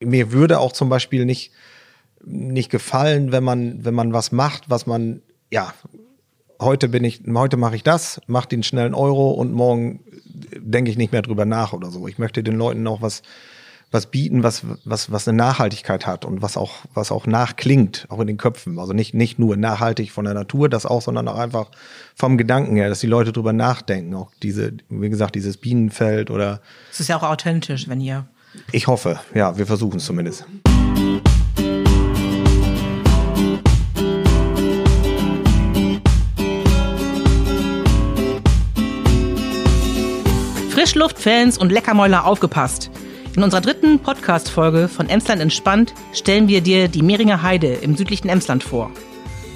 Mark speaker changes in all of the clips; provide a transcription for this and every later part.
Speaker 1: Mir würde auch zum Beispiel nicht, nicht gefallen, wenn man, wenn man was macht, was man, ja, heute bin ich, heute mache ich das, mache den schnellen Euro und morgen denke ich nicht mehr drüber nach oder so. Ich möchte den Leuten noch was, was bieten, was, was, was eine Nachhaltigkeit hat und was auch, was auch nachklingt, auch in den Köpfen. Also nicht, nicht nur nachhaltig von der Natur, das auch, sondern auch einfach vom Gedanken her, dass die Leute drüber nachdenken. Auch diese, wie gesagt, dieses Bienenfeld oder.
Speaker 2: Es ist ja auch authentisch, wenn ihr.
Speaker 1: Ich hoffe, ja, wir versuchen es zumindest.
Speaker 2: Frischluftfans und Leckermäuler aufgepasst. In unserer dritten Podcast-Folge von Emsland entspannt stellen wir dir die Mehringer Heide im südlichen Emsland vor.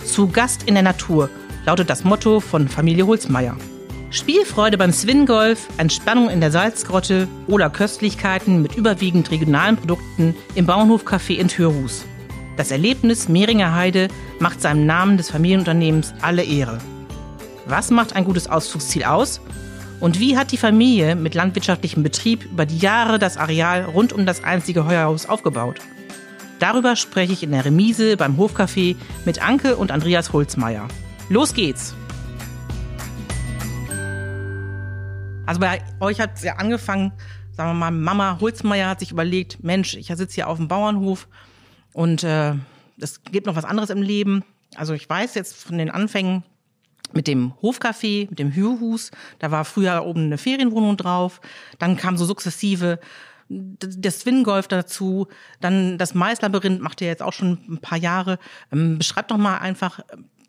Speaker 2: Zu Gast in der Natur lautet das Motto von Familie Holzmeier. Spielfreude beim Swingolf, Entspannung in der Salzgrotte oder Köstlichkeiten mit überwiegend regionalen Produkten im Bauernhofcafé in Türhus. Das Erlebnis Mehringer Heide macht seinem Namen des Familienunternehmens alle Ehre. Was macht ein gutes Ausflugsziel aus und wie hat die Familie mit landwirtschaftlichem Betrieb über die Jahre das Areal rund um das einzige Heuerhaus aufgebaut? Darüber spreche ich in der Remise beim Hofcafé mit Anke und Andreas Holzmeier. Los geht's! Also bei euch hat es ja angefangen, sagen wir mal, Mama Holzmeier hat sich überlegt, Mensch, ich sitze hier auf dem Bauernhof und äh, es gibt noch was anderes im Leben. Also ich weiß jetzt von den Anfängen, mit dem Hofcafé, mit dem Hürhus. Da war früher oben eine Ferienwohnung drauf. Dann kam so sukzessive das Swingolf dazu. Dann das Maislabyrinth macht ihr jetzt auch schon ein paar Jahre. Ähm, beschreibt doch mal einfach,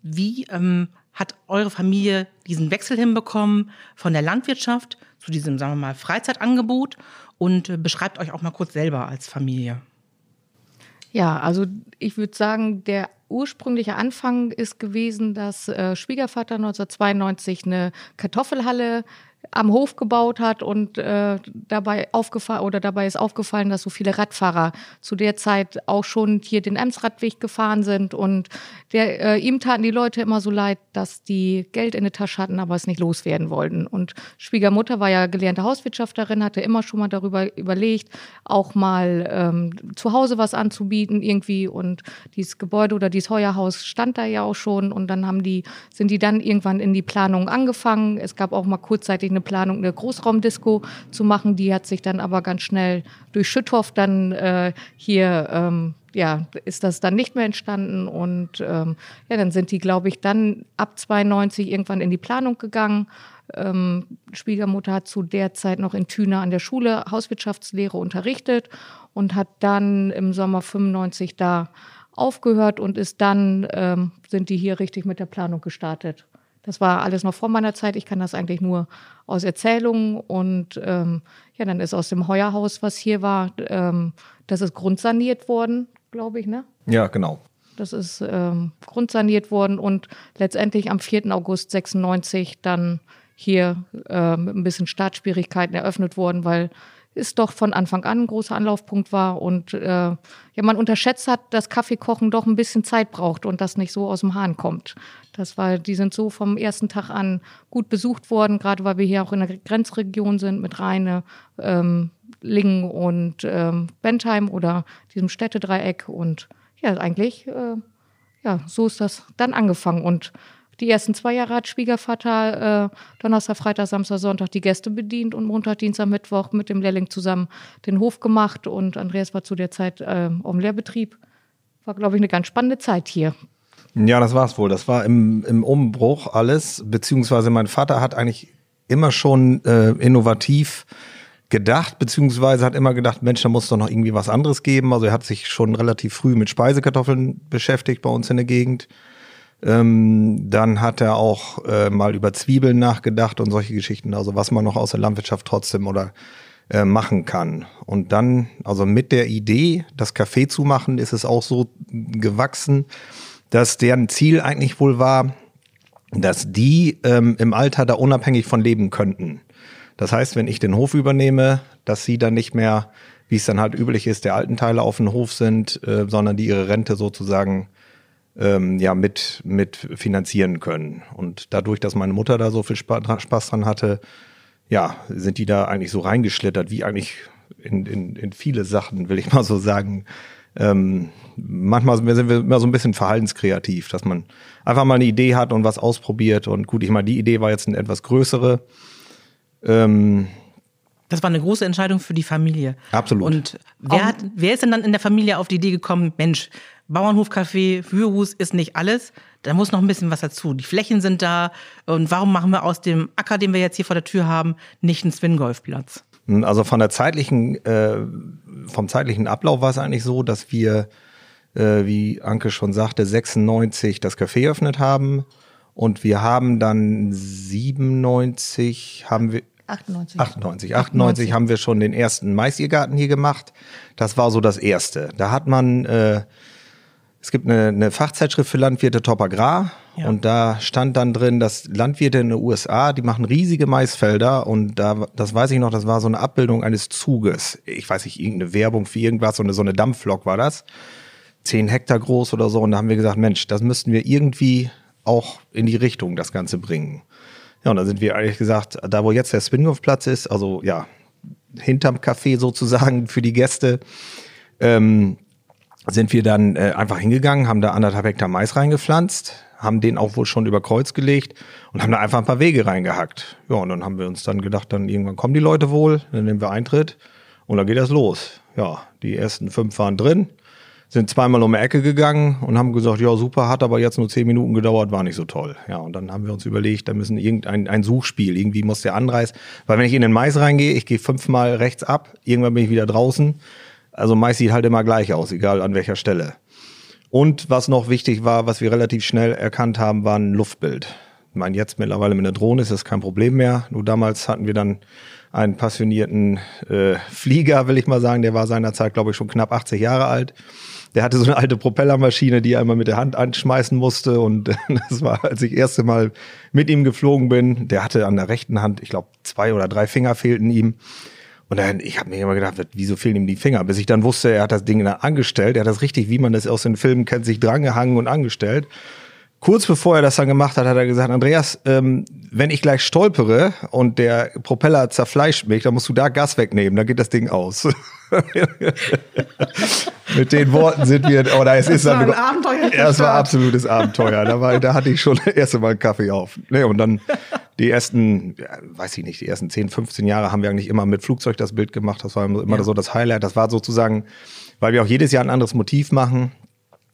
Speaker 2: wie ähm, hat eure Familie diesen Wechsel hinbekommen von der Landwirtschaft zu diesem, sagen wir mal, Freizeitangebot und äh, beschreibt euch auch mal kurz selber als Familie.
Speaker 3: Ja, also ich würde sagen, der ursprüngliche Anfang ist gewesen, dass äh, Schwiegervater 1992 eine Kartoffelhalle am Hof gebaut hat und äh, dabei aufgefallen oder dabei ist aufgefallen, dass so viele Radfahrer zu der Zeit auch schon hier den Emsradweg gefahren sind und der, äh, ihm taten die Leute immer so leid, dass die Geld in der Tasche hatten, aber es nicht loswerden wollten. Und Schwiegermutter war ja gelernte Hauswirtschafterin, hatte immer schon mal darüber überlegt, auch mal ähm, zu Hause was anzubieten irgendwie und dieses Gebäude oder dieses Heuerhaus stand da ja auch schon und dann haben die sind die dann irgendwann in die Planung angefangen. Es gab auch mal kurzzeitig eine Planung, eine Großraumdisco zu machen. Die hat sich dann aber ganz schnell durch Schütthoff dann äh, hier, ähm, ja, ist das dann nicht mehr entstanden. Und ähm, ja, dann sind die, glaube ich, dann ab 92 irgendwann in die Planung gegangen. Ähm, Schwiegermutter hat zu der Zeit noch in Thüner an der Schule Hauswirtschaftslehre unterrichtet und hat dann im Sommer 95 da aufgehört und ist dann, ähm, sind die hier richtig mit der Planung gestartet. Das war alles noch vor meiner Zeit. Ich kann das eigentlich nur aus Erzählungen. Und ähm, ja, dann ist aus dem Heuerhaus, was hier war, ähm, das ist grundsaniert worden, glaube ich, ne?
Speaker 1: Ja, genau.
Speaker 3: Das ist ähm, grundsaniert worden und letztendlich am 4. August 96 dann hier äh, mit ein bisschen Startschwierigkeiten eröffnet worden, weil es doch von Anfang an ein großer Anlaufpunkt war und äh, ja, man unterschätzt hat, dass Kaffeekochen doch ein bisschen Zeit braucht und das nicht so aus dem Hahn kommt. Das war, die sind so vom ersten Tag an gut besucht worden, gerade weil wir hier auch in der Grenzregion sind mit Rheine, ähm, Lingen und ähm, Bentheim oder diesem Städtedreieck und ja, eigentlich, äh, ja, so ist das dann angefangen und die ersten zwei Jahre hat Schwiegervater äh, Donnerstag, Freitag, Samstag, Sonntag die Gäste bedient und Montag, Dienstag, Mittwoch mit dem Lehrling zusammen den Hof gemacht. Und Andreas war zu der Zeit äh, im Lehrbetrieb. War, glaube ich, eine ganz spannende Zeit hier.
Speaker 1: Ja, das war es wohl. Das war im, im Umbruch alles, beziehungsweise mein Vater hat eigentlich immer schon äh, innovativ gedacht, beziehungsweise hat immer gedacht, Mensch, da muss doch noch irgendwie was anderes geben. Also er hat sich schon relativ früh mit Speisekartoffeln beschäftigt bei uns in der Gegend. Ähm, dann hat er auch äh, mal über Zwiebeln nachgedacht und solche Geschichten, also was man noch aus der Landwirtschaft trotzdem oder äh, machen kann. Und dann, also mit der Idee, das Café zu machen, ist es auch so gewachsen, dass deren Ziel eigentlich wohl war, dass die ähm, im Alter da unabhängig von leben könnten. Das heißt, wenn ich den Hof übernehme, dass sie dann nicht mehr, wie es dann halt üblich ist, der alten Teile auf dem Hof sind, äh, sondern die ihre Rente sozusagen ähm, ja mit, mit finanzieren können. Und dadurch, dass meine Mutter da so viel Spaß dran hatte, ja, sind die da eigentlich so reingeschlittert, wie eigentlich in, in, in viele Sachen, will ich mal so sagen. Ähm, manchmal sind wir immer so ein bisschen verhaltenskreativ, dass man einfach mal eine Idee hat und was ausprobiert. Und gut, ich meine, die Idee war jetzt eine etwas größere.
Speaker 2: Ähm, das war eine große Entscheidung für die Familie.
Speaker 1: Absolut.
Speaker 2: Und wer, hat, wer ist denn dann in der Familie auf die Idee gekommen, Mensch, Bauernhofcafé, Führhus ist nicht alles, da muss noch ein bisschen was dazu. Die Flächen sind da und warum machen wir aus dem Acker, den wir jetzt hier vor der Tür haben, nicht einen Swingolfplatz?
Speaker 1: Also von der zeitlichen, äh, vom zeitlichen Ablauf war es eigentlich so, dass wir, äh, wie Anke schon sagte, 96 das Café eröffnet haben und wir haben dann 97 haben wir
Speaker 3: 98.
Speaker 1: 98. 98 haben wir schon den ersten Maisiergarten hier gemacht. Das war so das erste. Da hat man äh, es gibt eine, eine Fachzeitschrift für Landwirte Top Agrar ja. und da stand dann drin, dass Landwirte in den USA, die machen riesige Maisfelder und da, das weiß ich noch, das war so eine Abbildung eines Zuges. Ich weiß nicht, irgendeine Werbung für irgendwas, so eine, so eine Dampflok war das. Zehn Hektar groß oder so und da haben wir gesagt, Mensch, das müssten wir irgendwie auch in die Richtung das Ganze bringen. Ja, und da sind wir ehrlich gesagt, da wo jetzt der Spinhof-Platz ist, also ja, hinterm Café sozusagen für die Gäste, ähm, sind wir dann äh, einfach hingegangen, haben da anderthalb Hektar Mais reingepflanzt, haben den auch wohl schon über Kreuz gelegt und haben da einfach ein paar Wege reingehackt. Ja, und dann haben wir uns dann gedacht, dann irgendwann kommen die Leute wohl, dann nehmen wir Eintritt und dann geht das los. Ja, die ersten fünf waren drin, sind zweimal um die Ecke gegangen und haben gesagt, ja super, hat aber jetzt nur zehn Minuten gedauert, war nicht so toll. Ja, und dann haben wir uns überlegt, da müssen irgendein ein Suchspiel, irgendwie muss der Anreiß, weil wenn ich in den Mais reingehe, ich gehe fünfmal rechts ab, irgendwann bin ich wieder draußen also Mais sieht halt immer gleich aus, egal an welcher Stelle. Und was noch wichtig war, was wir relativ schnell erkannt haben, war ein Luftbild. Ich meine, jetzt mittlerweile mit einer Drohne ist das kein Problem mehr. Nur damals hatten wir dann einen passionierten äh, Flieger, will ich mal sagen. Der war seinerzeit, glaube ich, schon knapp 80 Jahre alt. Der hatte so eine alte Propellermaschine, die er immer mit der Hand anschmeißen musste. Und das war, als ich das erste Mal mit ihm geflogen bin. Der hatte an der rechten Hand, ich glaube, zwei oder drei Finger fehlten ihm. Und dann, ich habe mir immer gedacht, wieso fehlen ihm die Finger? Bis ich dann wusste, er hat das Ding da angestellt. Er hat das richtig, wie man das aus den Filmen kennt, sich drangehangen und angestellt. Kurz bevor er das dann gemacht hat, hat er gesagt, Andreas, ähm, wenn ich gleich stolpere und der Propeller zerfleischt mich, dann musst du da Gas wegnehmen, dann geht das Ding aus. Mit den Worten sind wir, oder es
Speaker 2: das
Speaker 1: ist
Speaker 2: war ein Abenteuer.
Speaker 1: Ja, es war absolutes Abenteuer. Da, war, da hatte ich schon das erste Mal einen Kaffee auf. Nee, und dann die ersten, ja, weiß ich nicht, die ersten 10, 15 Jahre haben wir eigentlich immer mit Flugzeug das Bild gemacht. Das war immer ja. so das Highlight. Das war sozusagen, weil wir auch jedes Jahr ein anderes Motiv machen.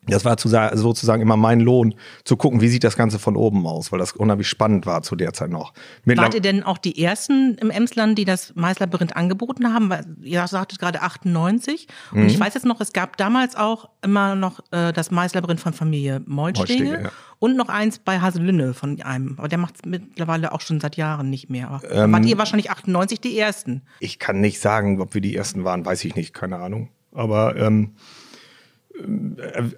Speaker 1: Das war sozusagen immer mein Lohn, zu gucken, wie sieht das Ganze von oben aus, weil das unheimlich spannend war zu der Zeit noch.
Speaker 2: Mit Wart ihr denn auch die Ersten im Emsland, die das Maislabyrinth angeboten haben? Weil ihr sagtet gerade 98. Und mhm. ich weiß jetzt noch, es gab damals auch immer noch äh, das Maislabyrinth von Familie Molstege. Ja. Und noch eins bei Haselünne von einem. Aber der macht es mittlerweile auch schon seit Jahren nicht mehr. Aber ähm, wart ihr wahrscheinlich 98 die Ersten?
Speaker 1: Ich kann nicht sagen, ob wir die Ersten waren, weiß ich nicht, keine Ahnung. Aber ähm,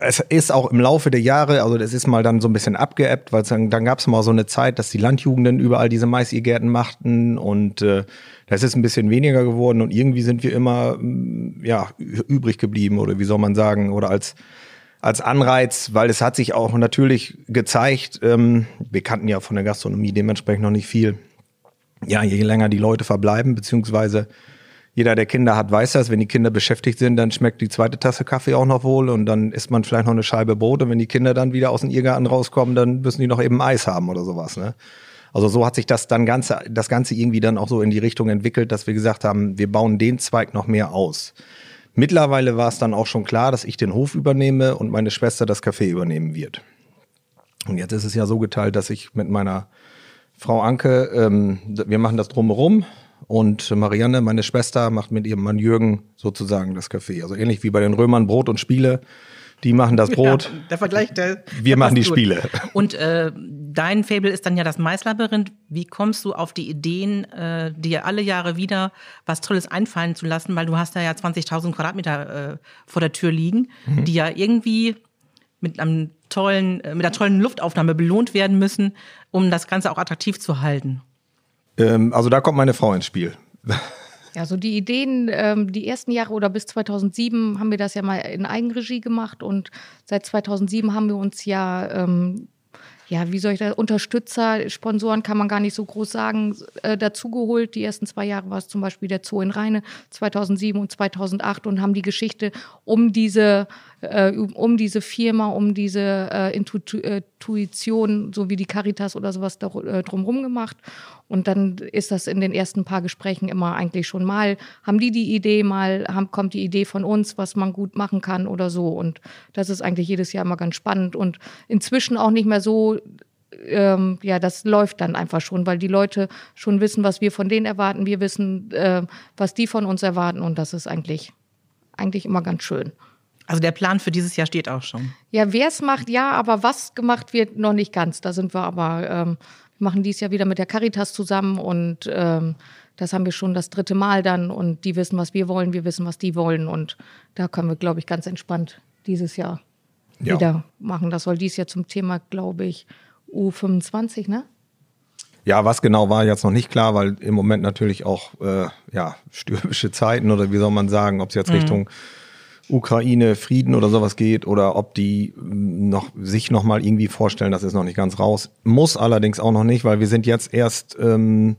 Speaker 1: es ist auch im Laufe der Jahre, also das ist mal dann so ein bisschen abgeebbt, weil dann, dann gab es mal so eine Zeit, dass die Landjugenden überall diese Maisiergärten machten und äh, das ist ein bisschen weniger geworden und irgendwie sind wir immer mm, ja übrig geblieben oder wie soll man sagen oder als als Anreiz, weil es hat sich auch natürlich gezeigt, ähm, wir kannten ja von der Gastronomie dementsprechend noch nicht viel. Ja, je länger die Leute verbleiben, beziehungsweise jeder, der Kinder hat, weiß das. Wenn die Kinder beschäftigt sind, dann schmeckt die zweite Tasse Kaffee auch noch wohl und dann isst man vielleicht noch eine Scheibe Brot. Und wenn die Kinder dann wieder aus dem Irrgarten rauskommen, dann müssen die noch eben Eis haben oder sowas. Ne? Also so hat sich das dann ganze, das Ganze irgendwie dann auch so in die Richtung entwickelt, dass wir gesagt haben, wir bauen den Zweig noch mehr aus. Mittlerweile war es dann auch schon klar, dass ich den Hof übernehme und meine Schwester das Café übernehmen wird. Und jetzt ist es ja so geteilt, dass ich mit meiner Frau Anke, ähm, wir machen das drumherum, und Marianne, meine Schwester, macht mit ihrem Mann Jürgen sozusagen das Café. Also ähnlich wie bei den Römern Brot und Spiele. Die machen das Brot.
Speaker 2: Ja, der Vergleich, der,
Speaker 1: wir der machen die gut. Spiele.
Speaker 2: Und äh, dein Fable ist dann ja das Maislabyrinth. Wie kommst du auf die Ideen, äh, dir alle Jahre wieder was Tolles einfallen zu lassen? Weil du hast da ja 20.000 Quadratmeter äh, vor der Tür liegen, mhm. die ja irgendwie mit einem tollen, äh, mit einer tollen Luftaufnahme belohnt werden müssen, um das Ganze auch attraktiv zu halten.
Speaker 1: Ähm, also da kommt meine Frau ins Spiel.
Speaker 3: Ja, so die Ideen, ähm, die ersten Jahre oder bis 2007 haben wir das ja mal in Eigenregie gemacht und seit 2007 haben wir uns ja, ähm, ja, wie soll ich das, Unterstützer, Sponsoren kann man gar nicht so groß sagen, äh, dazugeholt. Die ersten zwei Jahre war es zum Beispiel der Zoo in Rheine 2007 und 2008 und haben die Geschichte um diese, äh, um diese Firma, um diese äh, Intuition, so wie die Caritas oder sowas da, äh, drumherum gemacht. Und dann ist das in den ersten paar Gesprächen immer eigentlich schon mal, haben die die Idee, mal haben, kommt die Idee von uns, was man gut machen kann oder so. Und das ist eigentlich jedes Jahr immer ganz spannend und inzwischen auch nicht mehr so ähm, ja, das läuft dann einfach schon, weil die Leute schon wissen, was wir von denen erwarten. Wir wissen, äh, was die von uns erwarten und das ist eigentlich, eigentlich immer ganz schön.
Speaker 2: Also der Plan für dieses Jahr steht auch schon.
Speaker 3: Ja, wer es macht, ja, aber was gemacht wird, noch nicht ganz. Da sind wir aber, ähm, wir machen dies Jahr wieder mit der Caritas zusammen und ähm, das haben wir schon das dritte Mal dann und die wissen, was wir wollen, wir wissen, was die wollen und da können wir, glaube ich, ganz entspannt dieses Jahr ja. wieder machen. Das soll dies Jahr zum Thema, glaube ich, U25, ne?
Speaker 1: Ja, was genau war jetzt noch nicht klar, weil im Moment natürlich auch äh, ja, stürmische Zeiten oder wie soll man sagen, ob es jetzt mhm. Richtung Ukraine, Frieden oder sowas geht oder ob die noch sich noch mal irgendwie vorstellen, das ist noch nicht ganz raus. Muss allerdings auch noch nicht, weil wir sind jetzt erst ähm,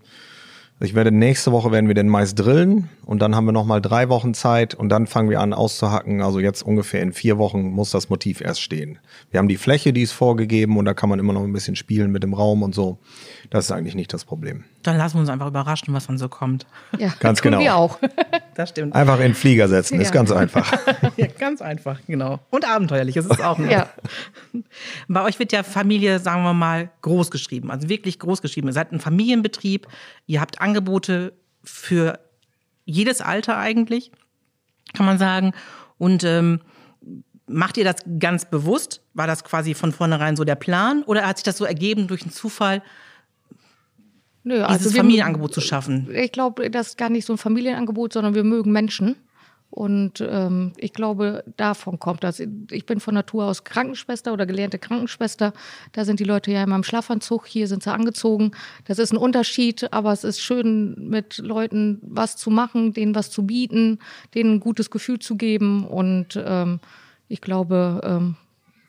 Speaker 1: ich werde nächste Woche werden wir den Mais drillen und dann haben wir noch mal drei Wochen Zeit und dann fangen wir an auszuhacken. Also jetzt ungefähr in vier Wochen muss das Motiv erst stehen. Wir haben die Fläche, die ist vorgegeben und da kann man immer noch ein bisschen spielen mit dem Raum und so. Das ist eigentlich nicht das Problem.
Speaker 2: Dann lassen wir uns einfach überraschen, was dann so kommt.
Speaker 3: Ja, ganz genau. Wir auch.
Speaker 2: Das stimmt.
Speaker 1: Einfach in den Flieger setzen, ja. ist ganz einfach.
Speaker 2: ja, ganz einfach, genau. Und abenteuerlich ist es auch. Noch. Ja. Bei euch wird ja Familie, sagen wir mal, groß geschrieben, also wirklich groß geschrieben. Ihr seid ein Familienbetrieb, ihr habt Angebote für jedes Alter eigentlich, kann man sagen. Und ähm, macht ihr das ganz bewusst? War das quasi von vornherein so der Plan? Oder hat sich das so ergeben durch einen Zufall? Nö, also dieses Familienangebot zu schaffen?
Speaker 3: Ich glaube, das ist gar nicht so ein Familienangebot, sondern wir mögen Menschen. Und ähm, ich glaube, davon kommt das. Ich bin von Natur aus Krankenschwester oder gelernte Krankenschwester. Da sind die Leute ja immer im Schlafanzug, hier sind sie angezogen. Das ist ein Unterschied, aber es ist schön, mit Leuten was zu machen, denen was zu bieten, denen ein gutes Gefühl zu geben. Und ähm, ich glaube, ähm,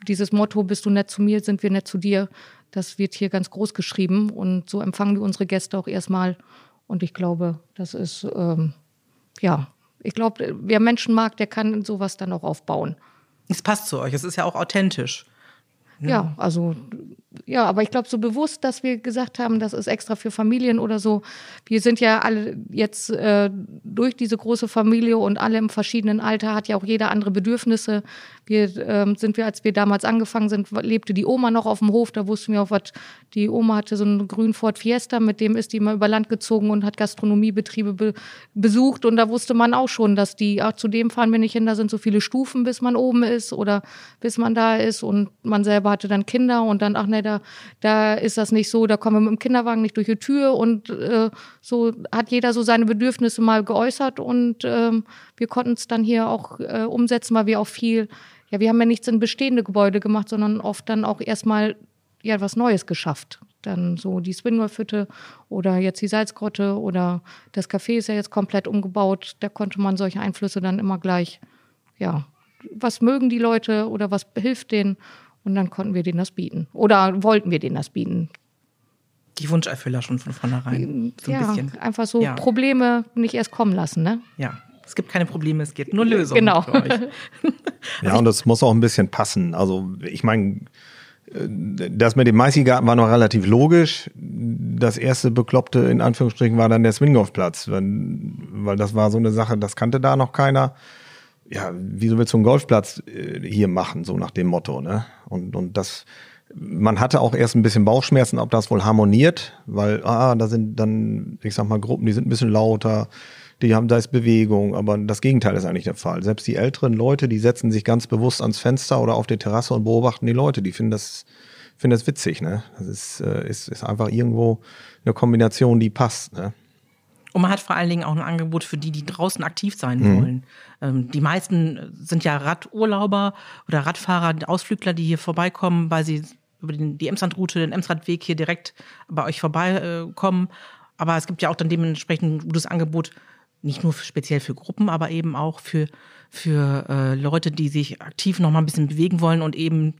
Speaker 3: dieses Motto, bist du nett zu mir, sind wir nett zu dir, das wird hier ganz groß geschrieben. Und so empfangen wir unsere Gäste auch erstmal. Und ich glaube, das ist, ähm, ja, ich glaube, wer Menschen mag, der kann sowas dann auch aufbauen.
Speaker 2: Es passt zu euch, es ist ja auch authentisch.
Speaker 3: Ja, ja also ja, aber ich glaube, so bewusst, dass wir gesagt haben, das ist extra für Familien oder so. Wir sind ja alle jetzt äh, durch diese große Familie und alle im verschiedenen Alter hat ja auch jeder andere Bedürfnisse. Wir ähm, sind wir, als wir damals angefangen sind, lebte die Oma noch auf dem Hof. Da wussten wir auch, was die Oma hatte so einen grünen Ford Fiesta, mit dem ist die mal über Land gezogen und hat Gastronomiebetriebe be besucht. Und da wusste man auch schon, dass die, ach, zu dem fahren wir nicht hin, da sind so viele Stufen, bis man oben ist oder bis man da ist. Und man selber hatte dann Kinder und dann, ach ne, da, da ist das nicht so, da kommen wir mit dem Kinderwagen nicht durch die Tür und äh, so hat jeder so seine Bedürfnisse mal geäußert und ähm, wir konnten es dann hier auch äh, umsetzen, weil wir auch viel, ja, wir haben ja nichts in bestehende Gebäude gemacht, sondern oft dann auch erstmal ja was Neues geschafft. Dann so die Swingwolf-Hütte oder jetzt die Salzgrotte oder das Café ist ja jetzt komplett umgebaut. Da konnte man solche Einflüsse dann immer gleich, ja, was mögen die Leute oder was hilft denen und dann konnten wir denen das bieten. Oder wollten wir denen das bieten.
Speaker 2: Die Wunscherfüller schon von vornherein.
Speaker 3: So ein ja, bisschen. einfach so ja. Probleme nicht erst kommen lassen, ne?
Speaker 2: Ja. Es gibt keine Probleme, es gibt nur Lösungen.
Speaker 3: Genau.
Speaker 1: ja, und das muss auch ein bisschen passen. Also, ich meine, das mit dem Maizigarten war noch relativ logisch. Das erste Bekloppte in Anführungsstrichen war dann der Swingolfplatz, weil das war so eine Sache, das kannte da noch keiner ja, wieso willst du einen Golfplatz äh, hier machen, so nach dem Motto, ne? Und, und das, man hatte auch erst ein bisschen Bauchschmerzen, ob das wohl harmoniert, weil, ah, da sind dann, ich sag mal, Gruppen, die sind ein bisschen lauter, die haben, da ist Bewegung, aber das Gegenteil ist eigentlich der Fall. Selbst die älteren Leute, die setzen sich ganz bewusst ans Fenster oder auf die Terrasse und beobachten die Leute, die finden das, finden das witzig, ne? Das ist, äh, ist, ist einfach irgendwo eine Kombination, die passt, ne?
Speaker 2: Und man hat vor allen Dingen auch ein Angebot für die, die draußen aktiv sein mhm. wollen. Ähm, die meisten sind ja Radurlauber oder Radfahrer, Ausflügler, die hier vorbeikommen, weil sie über den, die Emslandroute, den Emslandweg hier direkt bei euch vorbeikommen. Aber es gibt ja auch dann dementsprechend ein gutes Angebot, nicht nur speziell für Gruppen, aber eben auch für, für äh, Leute, die sich aktiv noch mal ein bisschen bewegen wollen und eben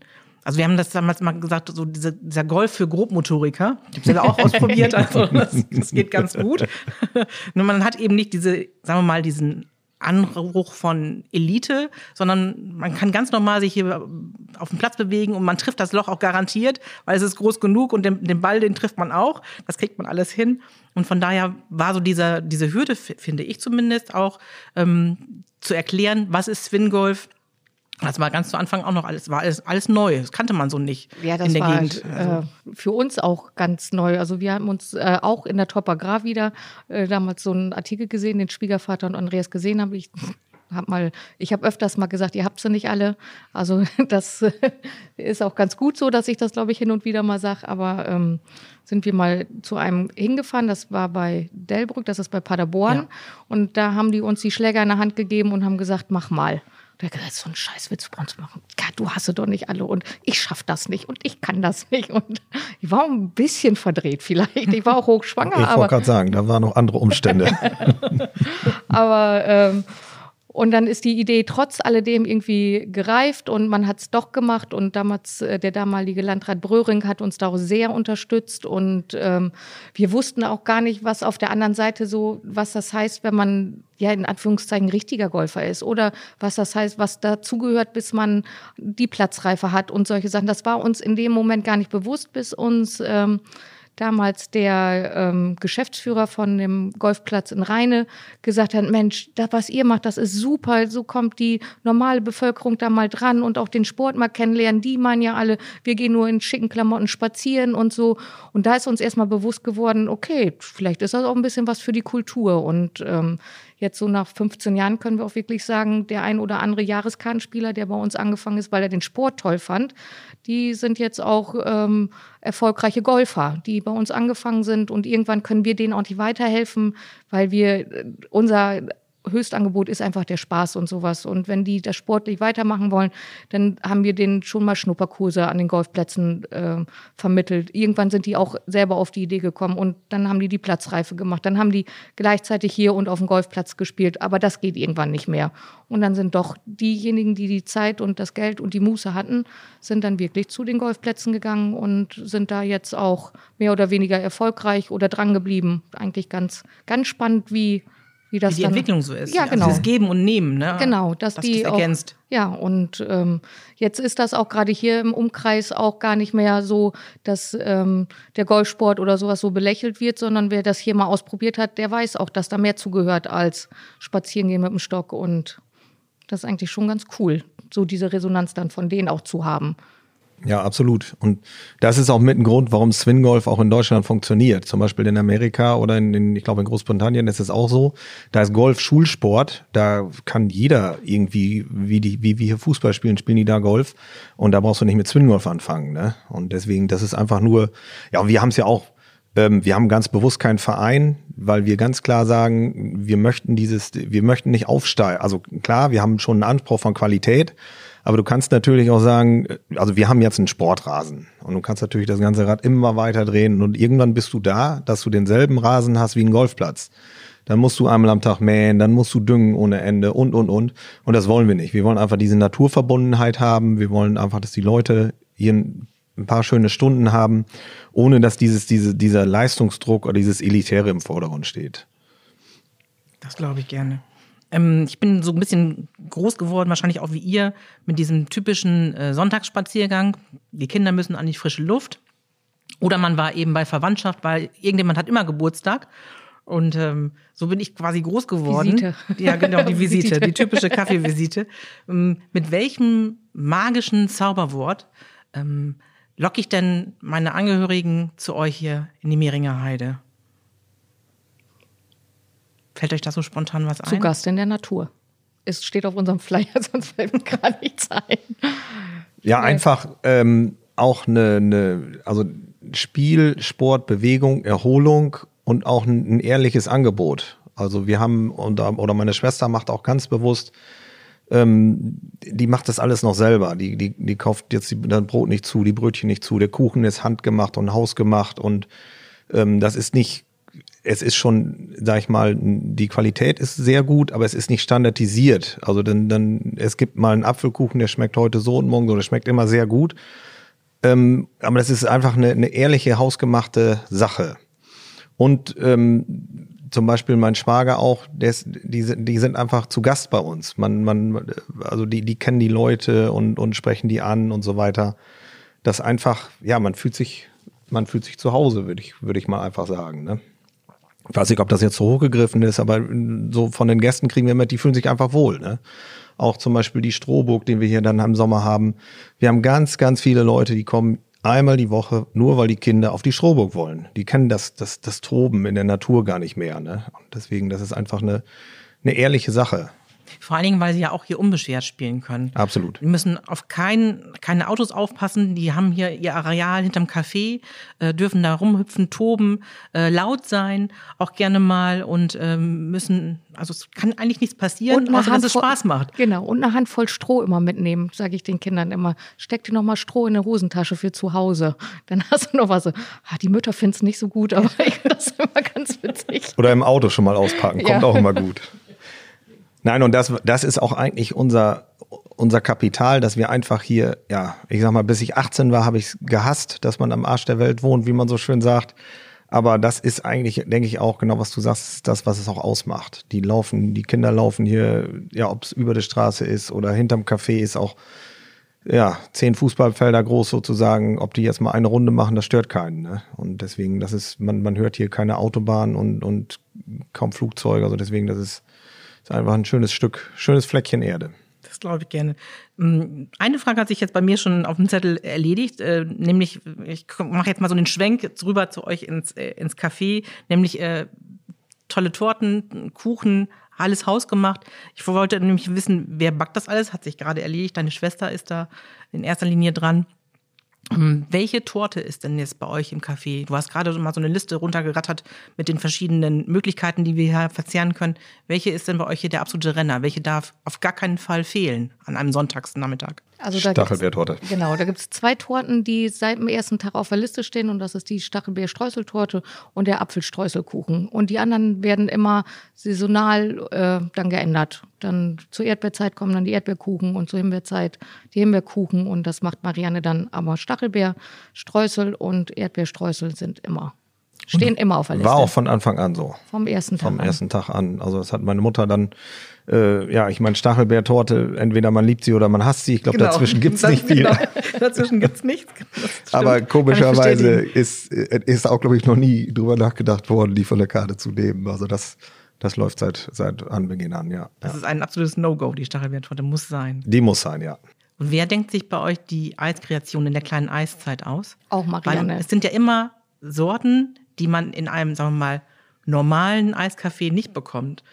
Speaker 2: Also wir haben das damals mal gesagt, so diese, dieser Golf für Grobmotoriker. Ich habe es ja auch ausprobiert, also das, das geht ganz gut. Nur man hat eben nicht diese, sagen wir mal, diesen Anruch von Elite, sondern man kann ganz normal sich hier auf dem Platz bewegen und man trifft das Loch auch garantiert, weil es ist groß genug und den, den Ball, den trifft man auch. Das kriegt man alles hin. Und von daher war so dieser, diese Hürde, finde ich zumindest auch, ähm, zu erklären, was ist Swing Golf, das war ganz zu Anfang auch noch alles, war alles, alles neu. Das kannte man so nicht
Speaker 3: ja, das in der war Gegend. Also. Äh, für uns auch ganz neu. Also wir haben uns äh, auch in der Topograph wieder äh, damals so einen Artikel gesehen, den Schwiegervater und Andreas gesehen haben. Ich habe mal, ich habe öfters mal gesagt, ihr habt sie nicht alle. Also das ist auch ganz gut so, dass ich das, glaube ich, hin und wieder mal sage. Aber ähm, sind wir mal zu einem hingefahren, das war bei Delbrück, das ist bei Paderborn. Ja. Und da haben die uns die Schläger in der Hand gegeben und haben gesagt, mach mal. Der hat gesagt, so ein Scheißwitz bei uns machen. Ja, du hast sie doch nicht alle und ich schaff das nicht und ich kann das nicht. Und ich war ein bisschen verdreht vielleicht. Ich war auch hochschwanger.
Speaker 1: Ich wollte gerade sagen, da waren noch andere Umstände.
Speaker 3: aber ähm, und dann ist die Idee trotz alledem irgendwie gereift und man hat es doch gemacht. Und damals, äh, der damalige Landrat Bröhring hat uns da auch sehr unterstützt. Und ähm, wir wussten auch gar nicht, was auf der anderen Seite so, was das heißt, wenn man ja in Anführungszeichen richtiger Golfer ist oder was das heißt, was dazugehört, bis man die Platzreife hat und solche Sachen. Das war uns in dem Moment gar nicht bewusst, bis uns ähm, damals der ähm, Geschäftsführer von dem Golfplatz in Rheine gesagt hat, Mensch, das, was ihr macht, das ist super, so kommt die normale Bevölkerung da mal dran und auch den Sport mal kennenlernen. Die meinen ja alle, wir gehen nur in schicken Klamotten spazieren und so. Und da ist uns erstmal bewusst geworden, okay, vielleicht ist das auch ein bisschen was für die Kultur. Und ähm, Jetzt so nach 15 Jahren können wir auch wirklich sagen, der ein oder andere Jahreskartenspieler, der bei uns angefangen ist, weil er den Sport toll fand, die sind jetzt auch ähm, erfolgreiche Golfer, die bei uns angefangen sind. Und irgendwann können wir denen auch nicht weiterhelfen, weil wir äh, unser Höchstangebot ist einfach der Spaß und sowas. Und wenn die das sportlich weitermachen wollen, dann haben wir denen schon mal Schnupperkurse an den Golfplätzen äh, vermittelt. Irgendwann sind die auch selber auf die Idee gekommen und dann haben die die Platzreife gemacht. Dann haben die gleichzeitig hier und auf dem Golfplatz gespielt. Aber das geht irgendwann nicht mehr. Und dann sind doch diejenigen, die die Zeit und das Geld und die Muße hatten, sind dann wirklich zu den Golfplätzen gegangen und sind da jetzt auch mehr oder weniger erfolgreich oder drangeblieben. Eigentlich ganz, ganz spannend, wie wie das
Speaker 2: wie die
Speaker 3: dann,
Speaker 2: Entwicklung so ist.
Speaker 3: Ja,
Speaker 2: also
Speaker 3: genau.
Speaker 2: dieses Geben und Nehmen, ne?
Speaker 3: Genau, dass
Speaker 2: das
Speaker 3: die
Speaker 2: das ergänzt.
Speaker 3: Auch, ja, und ähm, jetzt ist das auch gerade hier im Umkreis auch gar nicht mehr so, dass ähm, der Golfsport oder sowas so belächelt wird, sondern wer das hier mal ausprobiert hat, der weiß auch, dass da mehr zugehört als Spazierengehen mit dem Stock und das ist eigentlich schon ganz cool, so diese Resonanz dann von denen auch zu haben.
Speaker 1: Ja, absolut. Und das ist auch mit ein Grund, warum Swing Golf auch in Deutschland funktioniert. Zum Beispiel in Amerika oder in, in ich glaube in Großbritannien ist es auch so. Da ist Golf Schulsport. Da kann jeder irgendwie, wie die, wie wir hier Fußball spielen, spielen die da Golf. Und da brauchst du nicht mit Swing Golf anfangen. Ne? Und deswegen, das ist einfach nur, ja, wir haben es ja auch wir haben ganz bewusst keinen Verein, weil wir ganz klar sagen, wir möchten dieses, wir möchten nicht aufsteigen. Also klar, wir haben schon einen Anspruch von Qualität, aber du kannst natürlich auch sagen, also wir haben jetzt einen Sportrasen und du kannst natürlich das ganze Rad immer weiter drehen und irgendwann bist du da, dass du denselben Rasen hast wie ein Golfplatz. Dann musst du einmal am Tag mähen, dann musst du düngen ohne Ende und, und, und. Und das wollen wir nicht. Wir wollen einfach diese Naturverbundenheit haben. Wir wollen einfach, dass die Leute hier ein paar schöne Stunden haben, ohne dass dieses, diese, dieser Leistungsdruck oder dieses Elitäre im Vordergrund steht.
Speaker 2: Das glaube ich gerne. Ähm, ich bin so ein bisschen groß geworden, wahrscheinlich auch wie ihr, mit diesem typischen äh, Sonntagsspaziergang. Die Kinder müssen an die frische Luft. Oder man war eben bei Verwandtschaft, weil irgendjemand hat immer Geburtstag. Und ähm, so bin ich quasi groß geworden.
Speaker 3: Visite.
Speaker 2: Ja, genau, die Visite, Visite. die typische Kaffeevisite. Ähm, mit welchem magischen Zauberwort ähm, locke ich denn meine Angehörigen zu euch hier in die Mehringer Heide? Fällt euch da so spontan was ein?
Speaker 3: Zu Gast in der Natur. Es steht auf unserem Flyer, sonst fällt mir gar nichts ein.
Speaker 1: Ja, einfach ähm, auch eine, eine, also Spiel, Sport, Bewegung, Erholung und auch ein, ein ehrliches Angebot. Also wir haben, oder meine Schwester macht auch ganz bewusst, ähm, die macht das alles noch selber. Die, die, die kauft jetzt das Brot nicht zu, die Brötchen nicht zu. Der Kuchen ist handgemacht und hausgemacht und ähm, das ist nicht es ist schon, sag ich mal, die Qualität ist sehr gut, aber es ist nicht standardisiert. Also dann, dann, es gibt mal einen Apfelkuchen, der schmeckt heute so und morgen so, der schmeckt immer sehr gut. Ähm, aber das ist einfach eine, eine ehrliche, hausgemachte Sache. Und ähm, zum Beispiel mein Schwager auch, der ist, die, die sind einfach zu Gast bei uns. Man, man, also die, die kennen die Leute und, und sprechen die an und so weiter. Das einfach, ja, man fühlt sich, man fühlt sich zu Hause, würde ich, würde ich mal einfach sagen. Ne? Ich weiß nicht, ob das jetzt so hochgegriffen ist, aber so von den Gästen kriegen wir mit, die fühlen sich einfach wohl. Ne? Auch zum Beispiel die Strohburg, den wir hier dann im Sommer haben. Wir haben ganz, ganz viele Leute, die kommen einmal die Woche, nur weil die Kinder auf die Strohburg wollen. Die kennen das, das, das Toben in der Natur gar nicht mehr. Ne? Und deswegen, das ist einfach eine, eine ehrliche Sache.
Speaker 2: Vor allen Dingen, weil sie ja auch hier unbeschwert spielen können.
Speaker 1: Absolut.
Speaker 2: Die müssen auf kein, keine Autos aufpassen. Die haben hier ihr Areal hinterm Café, äh, dürfen da rumhüpfen, toben, äh, laut sein, auch gerne mal und ähm, müssen, also es kann eigentlich nichts passieren, außer dass es Spaß macht.
Speaker 3: Genau, und eine Handvoll Stroh immer mitnehmen, sage ich den Kindern immer. Steck dir noch mal Stroh in eine Hosentasche für zu Hause. Dann hast du noch was. Ah, die Mütter finden es nicht so gut, aber ich finde das immer ganz witzig.
Speaker 1: Oder im Auto schon mal auspacken, kommt ja. auch immer gut. Nein, und das, das ist auch eigentlich unser, unser Kapital, dass wir einfach hier, ja, ich sag mal, bis ich 18 war, habe ich es gehasst, dass man am Arsch der Welt wohnt, wie man so schön sagt. Aber das ist eigentlich, denke ich auch, genau was du sagst, das, was es auch ausmacht. Die laufen, die Kinder laufen hier, ja, ob es über der Straße ist oder hinterm Café ist auch, ja, zehn Fußballfelder groß sozusagen. Ob die jetzt mal eine Runde machen, das stört keinen. Ne? Und deswegen, das ist, man, man hört hier keine Autobahn und, und kaum Flugzeuge. Also deswegen, das ist, ist einfach ein schönes Stück, schönes Fleckchen Erde.
Speaker 2: Das glaube ich gerne. Mm, eine Frage hat sich jetzt bei mir schon auf dem Zettel erledigt, äh, nämlich, ich mache jetzt mal so einen Schwenk rüber zu euch ins, äh, ins Café, nämlich äh, tolle Torten, Kuchen, alles hausgemacht. Ich wollte nämlich wissen, wer backt das alles? Hat sich gerade erledigt. Deine Schwester ist da in erster Linie dran. Ähm, welche Torte ist denn jetzt bei euch im Café? Du hast gerade mal so eine Liste runtergerattert mit den verschiedenen Möglichkeiten, die wir hier verzehren können. Welche ist denn bei euch hier der absolute Renner? Welche darf auf gar keinen Fall fehlen an einem Sonntagsnachmittag?
Speaker 3: Also Stachelbeertorte. Genau, da gibt es zwei Torten, die seit dem ersten Tag auf der Liste stehen und das ist die Stachelbeer-Streuseltorte und der Apfelstreuselkuchen. Und die anderen werden immer saisonal äh, dann geändert. Dann zur Erdbeerzeit kommen dann die Erdbeerkuchen und zur Himbeerzeit die Himbeerkuchen und das macht Marianne dann. Aber Stachelbeer, Streusel und Erdbeerstreusel sind immer Stehen immer auf der Liste.
Speaker 1: War auch von Anfang an so.
Speaker 3: Vom ersten
Speaker 1: Tag Vom an. ersten Tag an. Also das hat meine Mutter dann, äh, ja, ich meine Stachelbeertorte, entweder man liebt sie oder man hasst sie. Ich glaube, genau. dazwischen gibt's nicht viel. Genau.
Speaker 2: Dazwischen gibt's nichts.
Speaker 1: Aber komischerweise ist, äh, ist auch, glaube ich, noch nie drüber nachgedacht worden, die von der Karte zu nehmen. Also das, das läuft seit, seit Anbeginn an, ja.
Speaker 2: Das ja. ist ein absolutes No-Go, die Stachelbeertorte muss sein.
Speaker 1: Die muss sein, ja.
Speaker 2: Und wer denkt sich bei euch die Eiskreation in der kleinen Eiszeit aus?
Speaker 3: Auch Marianne.
Speaker 2: Weil es sind ja immer Sorten, die man in einem, sagen wir mal, normalen Eiskaffee nicht bekommt.